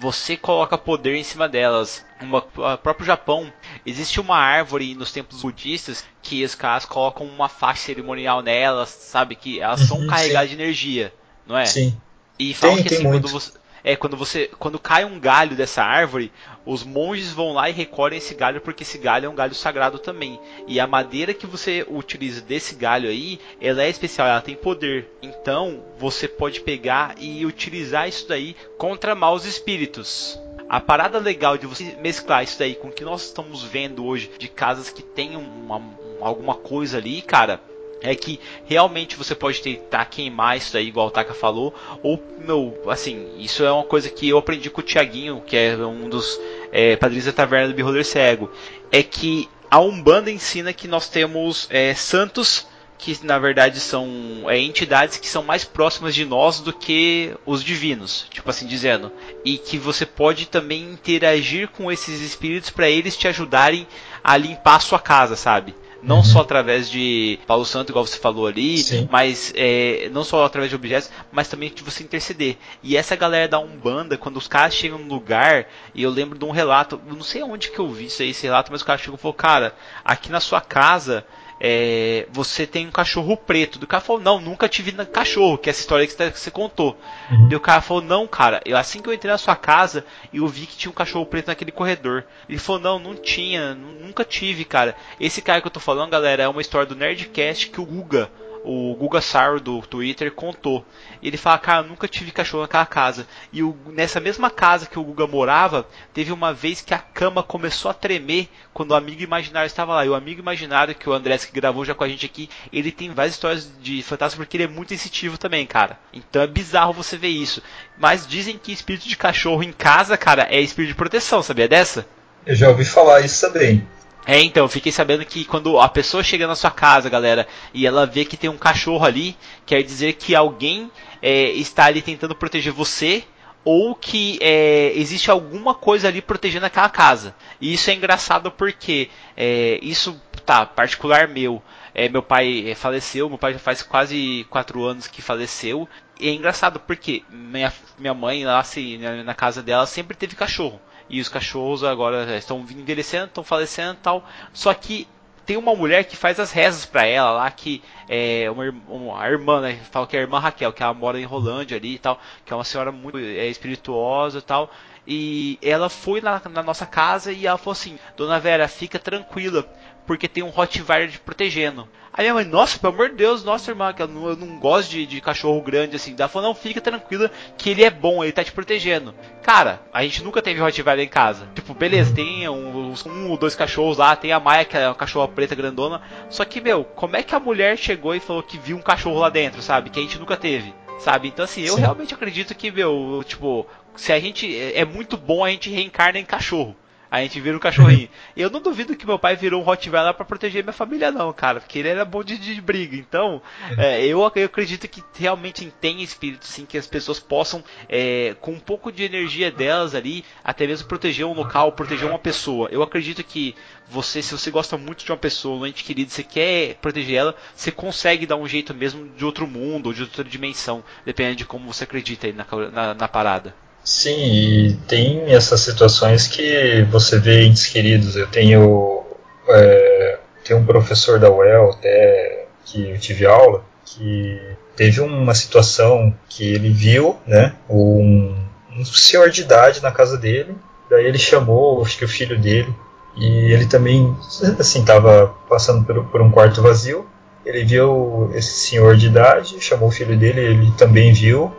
Você coloca poder em cima delas. Uma, próprio Japão, existe uma árvore nos templos budistas que os caras colocam uma faixa cerimonial nelas, sabe? Que elas são uhum, carregadas sim. de energia, não é? Sim. E falam tem, que assim, quando você, é quando você quando cai um galho dessa árvore, os monges vão lá e recolhem esse galho porque esse galho é um galho sagrado também. E a madeira que você utiliza desse galho aí, ela é especial, ela tem poder. Então, você pode pegar e utilizar isso daí contra maus espíritos. A parada legal de você mesclar isso daí com o que nós estamos vendo hoje de casas que tem uma, alguma coisa ali, cara, é que realmente você pode tentar queimar isso aí, igual o Taka falou, ou, meu, assim, isso é uma coisa que eu aprendi com o Tiaguinho, que é um dos é, padrinhos da taverna do Beholder Cego, é que a Umbanda ensina que nós temos é, santos que na verdade são é, entidades que são mais próximas de nós do que os divinos, tipo assim dizendo, e que você pode também interagir com esses espíritos para eles te ajudarem a limpar a sua casa, sabe? não uhum. só através de Paulo Santo, igual você falou ali, Sim. mas é, não só através de objetos, mas também de você interceder. E essa galera da Umbanda, quando os caras chegam no lugar, e eu lembro de um relato, não sei onde que eu vi isso aí, esse relato, mas o cara chegou e falou, cara, aqui na sua casa é, você tem um cachorro preto. Do cara falou, não, nunca tive cachorro, que é essa história que você contou. Uhum. E o cara falou, não, cara, eu, assim que eu entrei na sua casa, eu vi que tinha um cachorro preto naquele corredor. Ele falou, não, não tinha, nunca tive, cara. Esse cara que eu tô falando, galera, é uma história do Nerdcast que o Guga o Guga Saro do Twitter contou. Ele fala, cara, nunca tive cachorro naquela casa. E o, nessa mesma casa que o Guga morava, teve uma vez que a cama começou a tremer quando o amigo imaginário estava lá. E o amigo imaginário, que o Andrés que gravou já com a gente aqui, ele tem várias histórias de fantasma porque ele é muito sensitivo também, cara. Então é bizarro você ver isso. Mas dizem que espírito de cachorro em casa, cara, é espírito de proteção, sabia dessa? Eu já ouvi falar isso também. É, então, fiquei sabendo que quando a pessoa chega na sua casa, galera, e ela vê que tem um cachorro ali, quer dizer que alguém é, está ali tentando proteger você, ou que é, existe alguma coisa ali protegendo aquela casa. E isso é engraçado porque é, isso, tá, particular meu. É, meu pai faleceu, meu pai já faz quase 4 anos que faleceu. E é engraçado porque minha, minha mãe lá assim, na casa dela sempre teve cachorro e os cachorros agora estão envelhecendo, estão falecendo tal. Só que tem uma mulher que faz as rezas para ela lá, que é uma, uma irmã, né? Fala que é a irmã Raquel, que ela mora em Rolândia ali e tal, que é uma senhora muito é, espirituosa e tal. E ela foi na, na nossa casa e ela falou assim: Dona Vera, fica tranquila, porque tem um Rottweiler te protegendo. Aí minha mãe, nossa, pelo amor de Deus, nossa irmã, que eu não, eu não gosto de, de, cachorro grande assim. Ela falou, não, fica tranquila que ele é bom, ele tá te protegendo. Cara, a gente nunca teve Rottweiler em casa. Tipo, beleza, tem um, um ou dois cachorros lá, tem a Maia, que é uma cachorra preta grandona. Só que, meu, como é que a mulher chegou e falou que viu um cachorro lá dentro, sabe? Que a gente nunca teve. Sabe? Então assim, eu Sim. realmente acredito que, meu, tipo, se a gente. É, é muito bom a gente reencarna em cachorro. A gente vira um cachorrinho. *laughs* eu não duvido que meu pai virou um Rottweiler para proteger minha família, não, cara. Porque ele era bom de, de briga. Então, é, eu, eu, acredito que realmente tem espírito, sim, que as pessoas possam, é, com um pouco de energia delas ali, até mesmo proteger um local, proteger uma pessoa. Eu acredito que você, se você gosta muito de uma pessoa, um ente querido, você quer proteger ela, você consegue dar um jeito mesmo de outro mundo, ou de outra dimensão, dependendo de como você acredita aí na, na, na parada. Sim, e tem essas situações que você vê entes queridos. Eu tenho, é, tenho um professor da UEL até que eu tive aula que teve uma situação que ele viu, né, um, um senhor de idade na casa dele. Daí ele chamou, acho que o filho dele, e ele também, assim, estava passando por, por um quarto vazio. Ele viu esse senhor de idade, chamou o filho dele, ele também viu,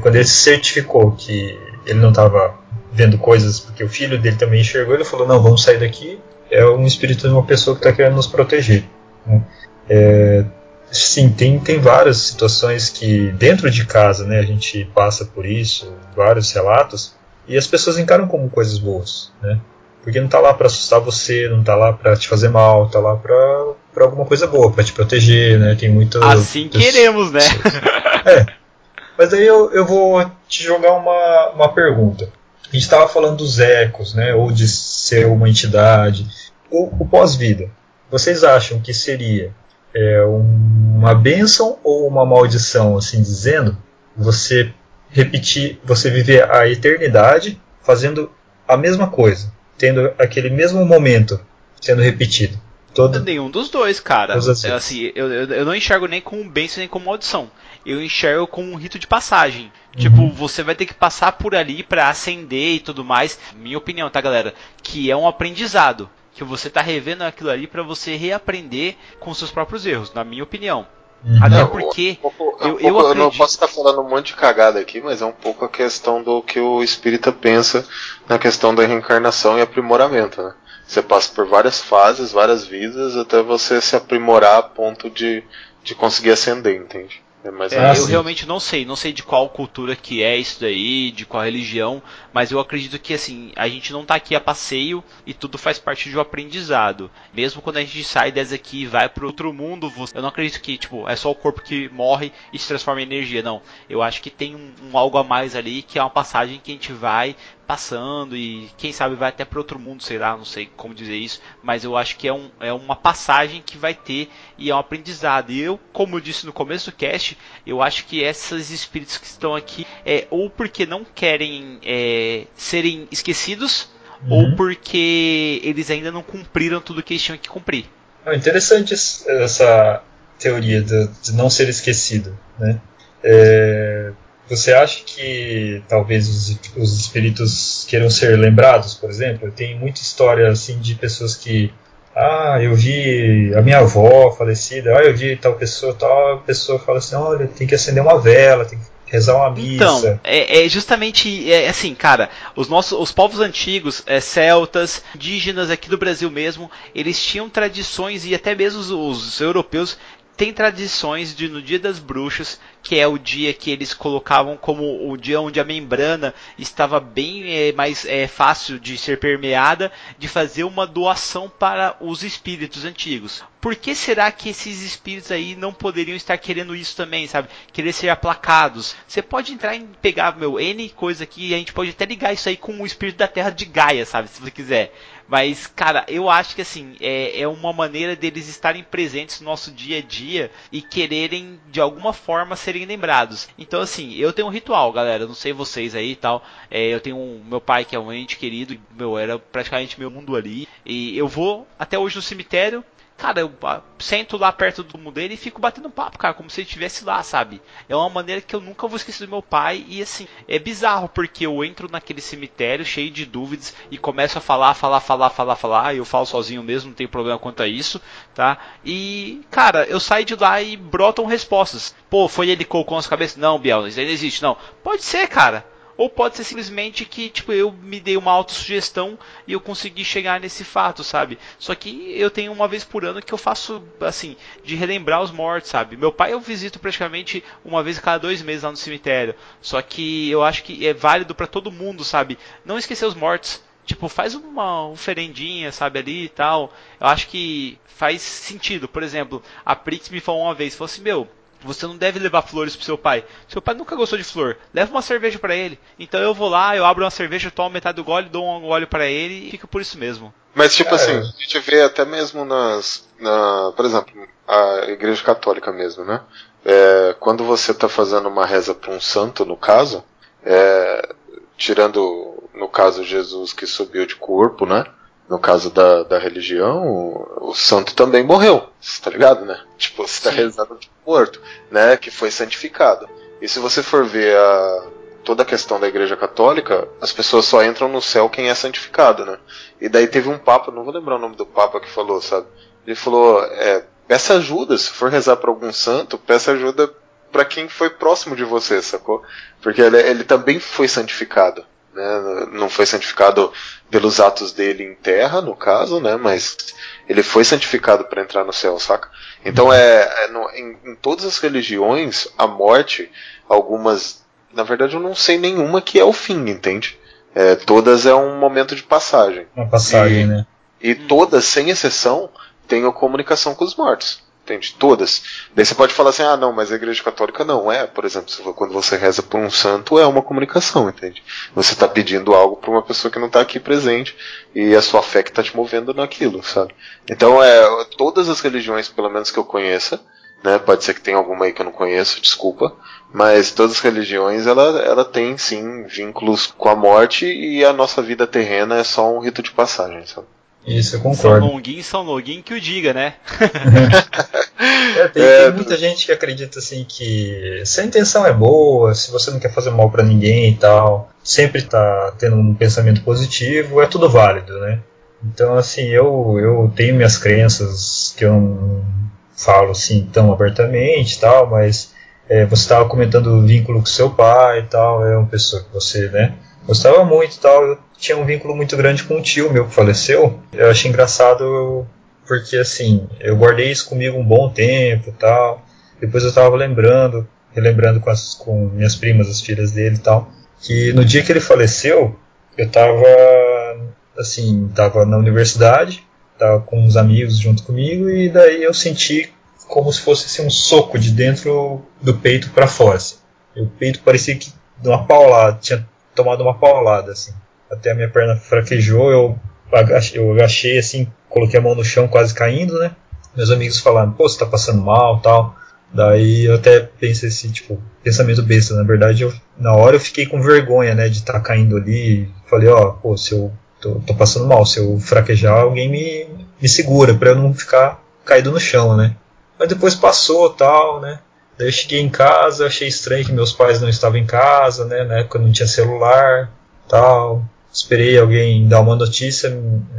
quando ele se certificou que ele não estava vendo coisas porque o filho dele também enxergou, ele falou: Não, vamos sair daqui. É um espírito de uma pessoa que está querendo nos proteger. Né? É, sim, tem, tem várias situações que dentro de casa né, a gente passa por isso, vários relatos, e as pessoas encaram como coisas boas. Né? Porque não está lá para assustar você, não está lá para te fazer mal, está lá para alguma coisa boa, para te proteger, né? Tem muito. Assim queremos, né? É. Mas aí eu, eu vou te jogar uma, uma pergunta. A gente estava falando dos ecos, né? Ou de ser uma entidade. O, o pós-vida. Vocês acham que seria é, uma bênção ou uma maldição, assim dizendo? Você repetir, você viver a eternidade fazendo a mesma coisa, tendo aquele mesmo momento sendo repetido. Todo, Nenhum dos dois, cara. Assim, eu, eu, eu, não enxergo nem como bênção nem como maldição. Eu enxergo como um rito de passagem. Uhum. Tipo, você vai ter que passar por ali para ascender e tudo mais. Minha opinião, tá, galera? Que é um aprendizado. Que você tá revendo aquilo ali para você reaprender com seus próprios erros, na minha opinião. Uhum. Até porque um pouco, eu, um eu, acredito... eu, não posso estar falando um monte de cagada aqui, mas é um pouco a questão do que o espírita pensa na questão da reencarnação e aprimoramento, né? Você passa por várias fases, várias vidas, até você se aprimorar a ponto de, de conseguir ascender, entende? É, é, eu realmente não sei, não sei de qual cultura que é isso daí, de qual religião, mas eu acredito que assim, a gente não está aqui a passeio e tudo faz parte de um aprendizado. Mesmo quando a gente sai dessa aqui e vai para outro mundo, eu não acredito que tipo, é só o corpo que morre e se transforma em energia, não. Eu acho que tem um, um algo a mais ali que é uma passagem que a gente vai passando e quem sabe vai até para outro mundo, sei lá, não sei como dizer isso, mas eu acho que é, um, é uma passagem que vai ter e é um aprendizado. E eu, como eu disse no começo do cast, eu acho que esses espíritos que estão aqui é ou porque não querem é, serem esquecidos uhum. ou porque eles ainda não cumpriram tudo que eles tinham que cumprir. É interessante essa teoria de, de não ser esquecido, né? É, você acha que talvez os, os espíritos queiram ser lembrados, por exemplo? Tem muita história assim de pessoas que ah, eu vi a minha avó falecida, ah, eu vi tal pessoa, tal pessoa fala assim, olha, tem que acender uma vela, tem que rezar uma missa. Então, é, é justamente é, assim, cara, os nossos os povos antigos, é, celtas, indígenas aqui do Brasil mesmo, eles tinham tradições e até mesmo os, os europeus tem tradições de no dia das bruxas, que é o dia que eles colocavam como o dia onde a membrana estava bem é, mais é, fácil de ser permeada, de fazer uma doação para os espíritos antigos. Por que será que esses espíritos aí não poderiam estar querendo isso também, sabe? Querer ser aplacados. Você pode entrar e pegar meu N coisa aqui e a gente pode até ligar isso aí com o espírito da Terra de Gaia, sabe? Se você quiser. Mas, cara, eu acho que assim, é, é uma maneira deles estarem presentes no nosso dia a dia e quererem, de alguma forma, serem lembrados. Então, assim, eu tenho um ritual, galera. Não sei vocês aí e tal. É, eu tenho um, meu pai, que é um ente querido, meu, era praticamente meu mundo ali. E eu vou até hoje no cemitério Cara, eu sento lá perto do mundo dele e fico batendo papo, cara, como se ele estivesse lá, sabe? É uma maneira que eu nunca vou esquecer do meu pai e assim, é bizarro porque eu entro naquele cemitério cheio de dúvidas e começo a falar, falar, falar, falar, falar, eu falo sozinho mesmo, não tem problema quanto a isso, tá? E, cara, eu saio de lá e brotam respostas. Pô, foi ele que colocou as cabeças? Não, Biel, isso aí não existe, não. Pode ser, cara. Ou pode ser simplesmente que, tipo, eu me dei uma autossugestão e eu consegui chegar nesse fato, sabe? Só que eu tenho uma vez por ano que eu faço, assim, de relembrar os mortos, sabe? Meu pai eu visito praticamente uma vez a cada dois meses lá no cemitério. Só que eu acho que é válido para todo mundo, sabe? Não esquecer os mortos. Tipo, faz uma oferendinha, sabe, ali e tal. Eu acho que faz sentido. Por exemplo, a Prix me falou uma vez, falou assim, meu, você não deve levar flores pro seu pai. Seu pai nunca gostou de flor. Leva uma cerveja para ele. Então eu vou lá, eu abro uma cerveja, tomo metade do gole, dou um gole para ele e fica por isso mesmo. Mas tipo assim, a gente vê até mesmo nas, na, por exemplo, a Igreja Católica mesmo, né? É, quando você está fazendo uma reza para um santo, no caso, é, tirando no caso Jesus que subiu de corpo, né? No caso da, da religião, o, o santo também morreu, tá ligado, né? Tipo, você tá Sim. rezando de morto, né? Que foi santificado. E se você for ver a, toda a questão da igreja católica, as pessoas só entram no céu quem é santificado, né? E daí teve um papa, não vou lembrar o nome do papa que falou, sabe? Ele falou, é, peça ajuda, se for rezar para algum santo, peça ajuda para quem foi próximo de você, sacou? Porque ele, ele também foi santificado. Né? Não foi santificado pelos atos dele em terra, no caso, né? Mas ele foi santificado para entrar no céu, saca? Então é, é no, em, em, todas as religiões a morte, algumas, na verdade eu não sei nenhuma que é o fim, entende? É, todas é um momento de passagem. Uma passagem, e, né? E todas, sem exceção, têm a comunicação com os mortos. Entende? Todas. Daí você pode falar assim, ah não, mas a igreja católica não é, por exemplo, quando você reza por um santo, é uma comunicação, entende? Você está pedindo algo para uma pessoa que não está aqui presente e a sua fé que está te movendo naquilo, sabe? Então é todas as religiões, pelo menos que eu conheça, né? Pode ser que tenha alguma aí que eu não conheço, desculpa, mas todas as religiões ela, ela tem sim vínculos com a morte e a nossa vida terrena é só um rito de passagem, sabe? Isso, eu concordo. São Longuinho, São Longuinho que o diga, né? *laughs* é, tem, é, tem, muita gente que acredita assim que se a intenção é boa, se você não quer fazer mal para ninguém e tal, sempre tá tendo um pensamento positivo, é tudo válido, né? Então, assim, eu, eu tenho minhas crenças que eu não falo assim tão abertamente e tal, mas é, você estava comentando o vínculo com seu pai e tal, é uma pessoa que você, né, gostava muito e tal. Eu tinha um vínculo muito grande com um tio meu que faleceu. Eu achei engraçado porque, assim, eu guardei isso comigo um bom tempo e tal. Depois eu estava lembrando, relembrando com, as, com minhas primas, as filhas dele e tal, que no dia que ele faleceu, eu estava assim, tava na universidade, tava com uns amigos junto comigo e daí eu senti como se fosse assim, um soco de dentro do peito para fora. Assim. O peito parecia que de uma paulada, tinha tomado uma paulada assim. Até a minha perna fraquejou, eu agachei, eu agachei assim, coloquei a mão no chão quase caindo, né? Meus amigos falaram, pô, você tá passando mal, tal. Daí eu até pensei assim, tipo, pensamento besta, na verdade, eu, na hora eu fiquei com vergonha, né, de estar tá caindo ali. Falei, ó, pô, se eu tô, tô, passando mal, se eu fraquejar, alguém me, me segura para eu não ficar caído no chão, né? Mas depois passou tal, né? Daí eu cheguei em casa, achei estranho que meus pais não estavam em casa, né? Na época não tinha celular, tal. Esperei alguém dar uma notícia,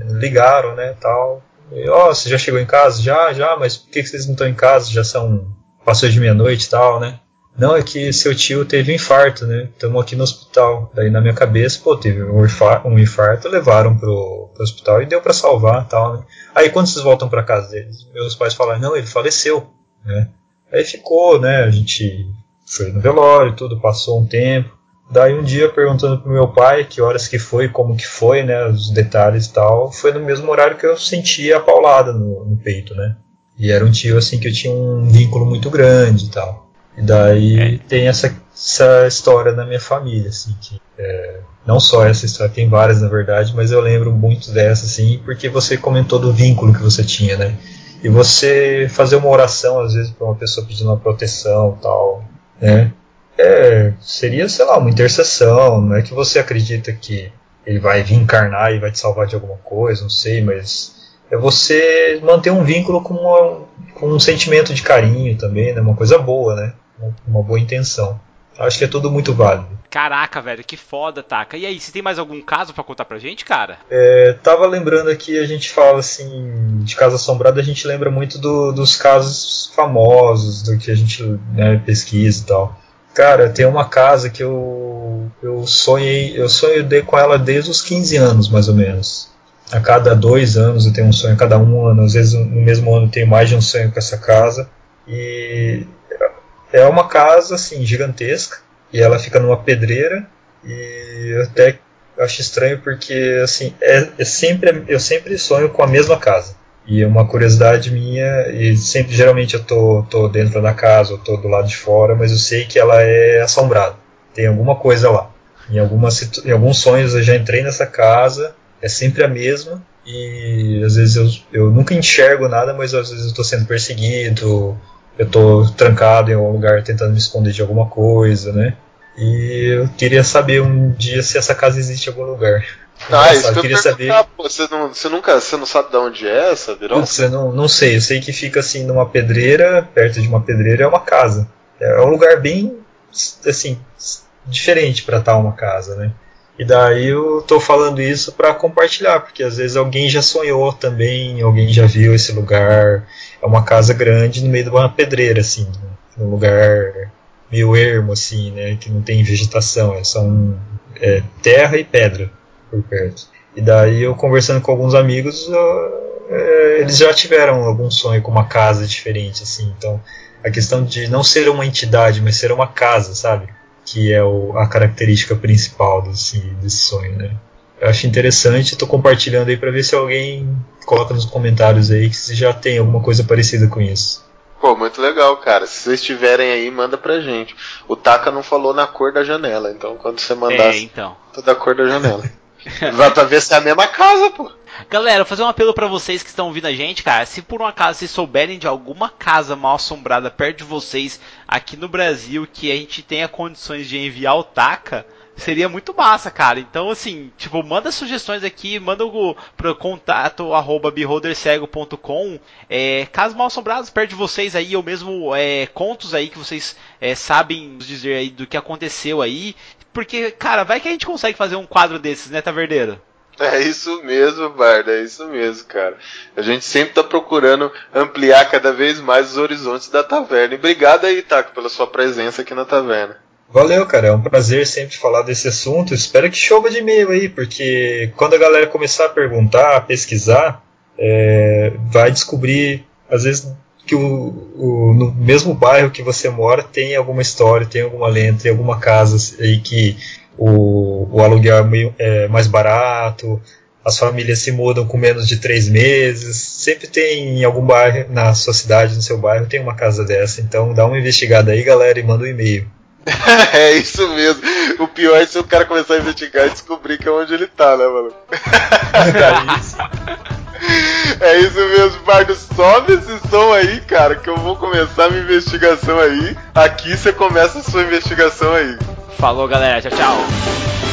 ligaram, né? Tal. Ó, oh, você já chegou em casa? Já, já, mas por que vocês não estão em casa? Já são. Passou de meia-noite e tal, né? Não, é que seu tio teve um infarto, né? Estamos aqui no hospital. Daí na minha cabeça, pô, teve um infarto, um infarto levaram pro, pro hospital e deu para salvar tal, né? Aí quando vocês voltam para casa deles, meus pais falaram, não, ele faleceu, né? Aí ficou, né? A gente foi no velório, tudo, passou um tempo. Daí um dia perguntando pro meu pai que horas que foi, como que foi, né? Os detalhes e tal, foi no mesmo horário que eu sentia a paulada no, no peito, né? E era um tio assim que eu tinha um vínculo muito grande e tal. E daí é. tem essa, essa história na minha família, assim, que é, não só essa história, tem várias na verdade, mas eu lembro muito dessa, assim, porque você comentou do vínculo que você tinha, né? E você fazer uma oração, às vezes, para uma pessoa pedindo uma proteção tal, né? É, seria, sei lá, uma intercessão, não é que você acredita que ele vai vir encarnar e vai te salvar de alguma coisa, não sei, mas é você manter um vínculo com, uma, com um sentimento de carinho também, né? Uma coisa boa, né? uma boa intenção. Acho que é tudo muito válido. Caraca, velho, que foda, Taka. E aí, você tem mais algum caso para contar pra gente, cara? É, tava lembrando aqui, a gente fala assim, de casa assombrada, a gente lembra muito do, dos casos famosos, do que a gente né, pesquisa e tal. Cara, tem uma casa que eu, eu sonhei, eu sonhei com ela desde os 15 anos, mais ou menos. A cada dois anos eu tenho um sonho, a cada um ano, às vezes no mesmo ano eu tenho mais de um sonho com essa casa. E é uma casa assim gigantesca e ela fica numa pedreira e eu até acho estranho porque assim é, é, sempre eu sempre sonho com a mesma casa. E é uma curiosidade minha e sempre geralmente eu tô, tô dentro da casa ou tô do lado de fora mas eu sei que ela é assombrada. Tem alguma coisa lá. Em algumas em alguns sonhos eu já entrei nessa casa é sempre a mesma e às vezes eu, eu nunca enxergo nada mas às vezes eu estou sendo perseguido eu tô trancado em algum lugar tentando me esconder de alguma coisa, né? E eu queria saber um dia se essa casa existe em algum lugar. Ah, isso que eu queria saber. Pô, você, não, você nunca, você não sabe de onde é essa virou? Putz, eu não, não sei, eu sei que fica assim numa pedreira, perto de uma pedreira é uma casa. É um lugar bem, assim, diferente para estar uma casa, né? E daí eu tô falando isso para compartilhar, porque às vezes alguém já sonhou também, alguém já viu esse lugar. É uma casa grande no meio de uma pedreira, assim, num lugar meio ermo, assim, né? Que não tem vegetação, é só um, é, terra e pedra por perto. E daí eu conversando com alguns amigos, é, eles já tiveram algum sonho com uma casa diferente, assim. Então a questão de não ser uma entidade, mas ser uma casa, sabe? Que é o, a característica principal desse, desse sonho, né? Eu acho interessante, estou compartilhando aí para ver se alguém coloca nos comentários aí que se já tem alguma coisa parecida com isso. Pô, muito legal, cara. Se vocês tiverem aí, manda pra gente. O Taka não falou na cor da janela, então quando você mandar, É, então. toda a cor da janela. *laughs* Vai pra ver se é a mesma casa, pô. Galera, vou fazer um apelo pra vocês que estão ouvindo a gente, cara. Se por um acaso vocês souberem de alguma casa mal assombrada perto de vocês aqui no Brasil que a gente tenha condições de enviar o Taka, seria muito massa, cara. Então, assim, tipo, manda sugestões aqui, manda o pro contato arroba beholdercego.com é, casos mal assombrados perto de vocês aí, ou mesmo é, contos aí que vocês é, sabem dizer aí do que aconteceu aí. Porque, cara, vai que a gente consegue fazer um quadro desses, né, Taverdeiro? É isso mesmo, Barda, é isso mesmo, cara. A gente sempre tá procurando ampliar cada vez mais os horizontes da taverna. E obrigado aí, Taco, pela sua presença aqui na taverna. Valeu, cara. É um prazer sempre falar desse assunto. Espero que chova de e-mail aí, porque quando a galera começar a perguntar, a pesquisar, é, vai descobrir, às vezes, que o, o, no mesmo bairro que você mora tem alguma história, tem alguma lenda, tem alguma casa aí que o, o aluguel é, meio, é mais barato, as famílias se mudam com menos de três meses. Sempre tem em algum bairro, na sua cidade, no seu bairro, tem uma casa dessa. Então dá uma investigada aí, galera, e manda um e-mail. *laughs* é isso mesmo. O pior é se o cara começar a investigar e descobrir que é onde ele tá, né, mano? *laughs* é isso. *laughs* É isso mesmo, Bardo. Sobe esse som aí, cara, que eu vou começar minha investigação aí. Aqui você começa a sua investigação aí. Falou, galera. Tchau, tchau.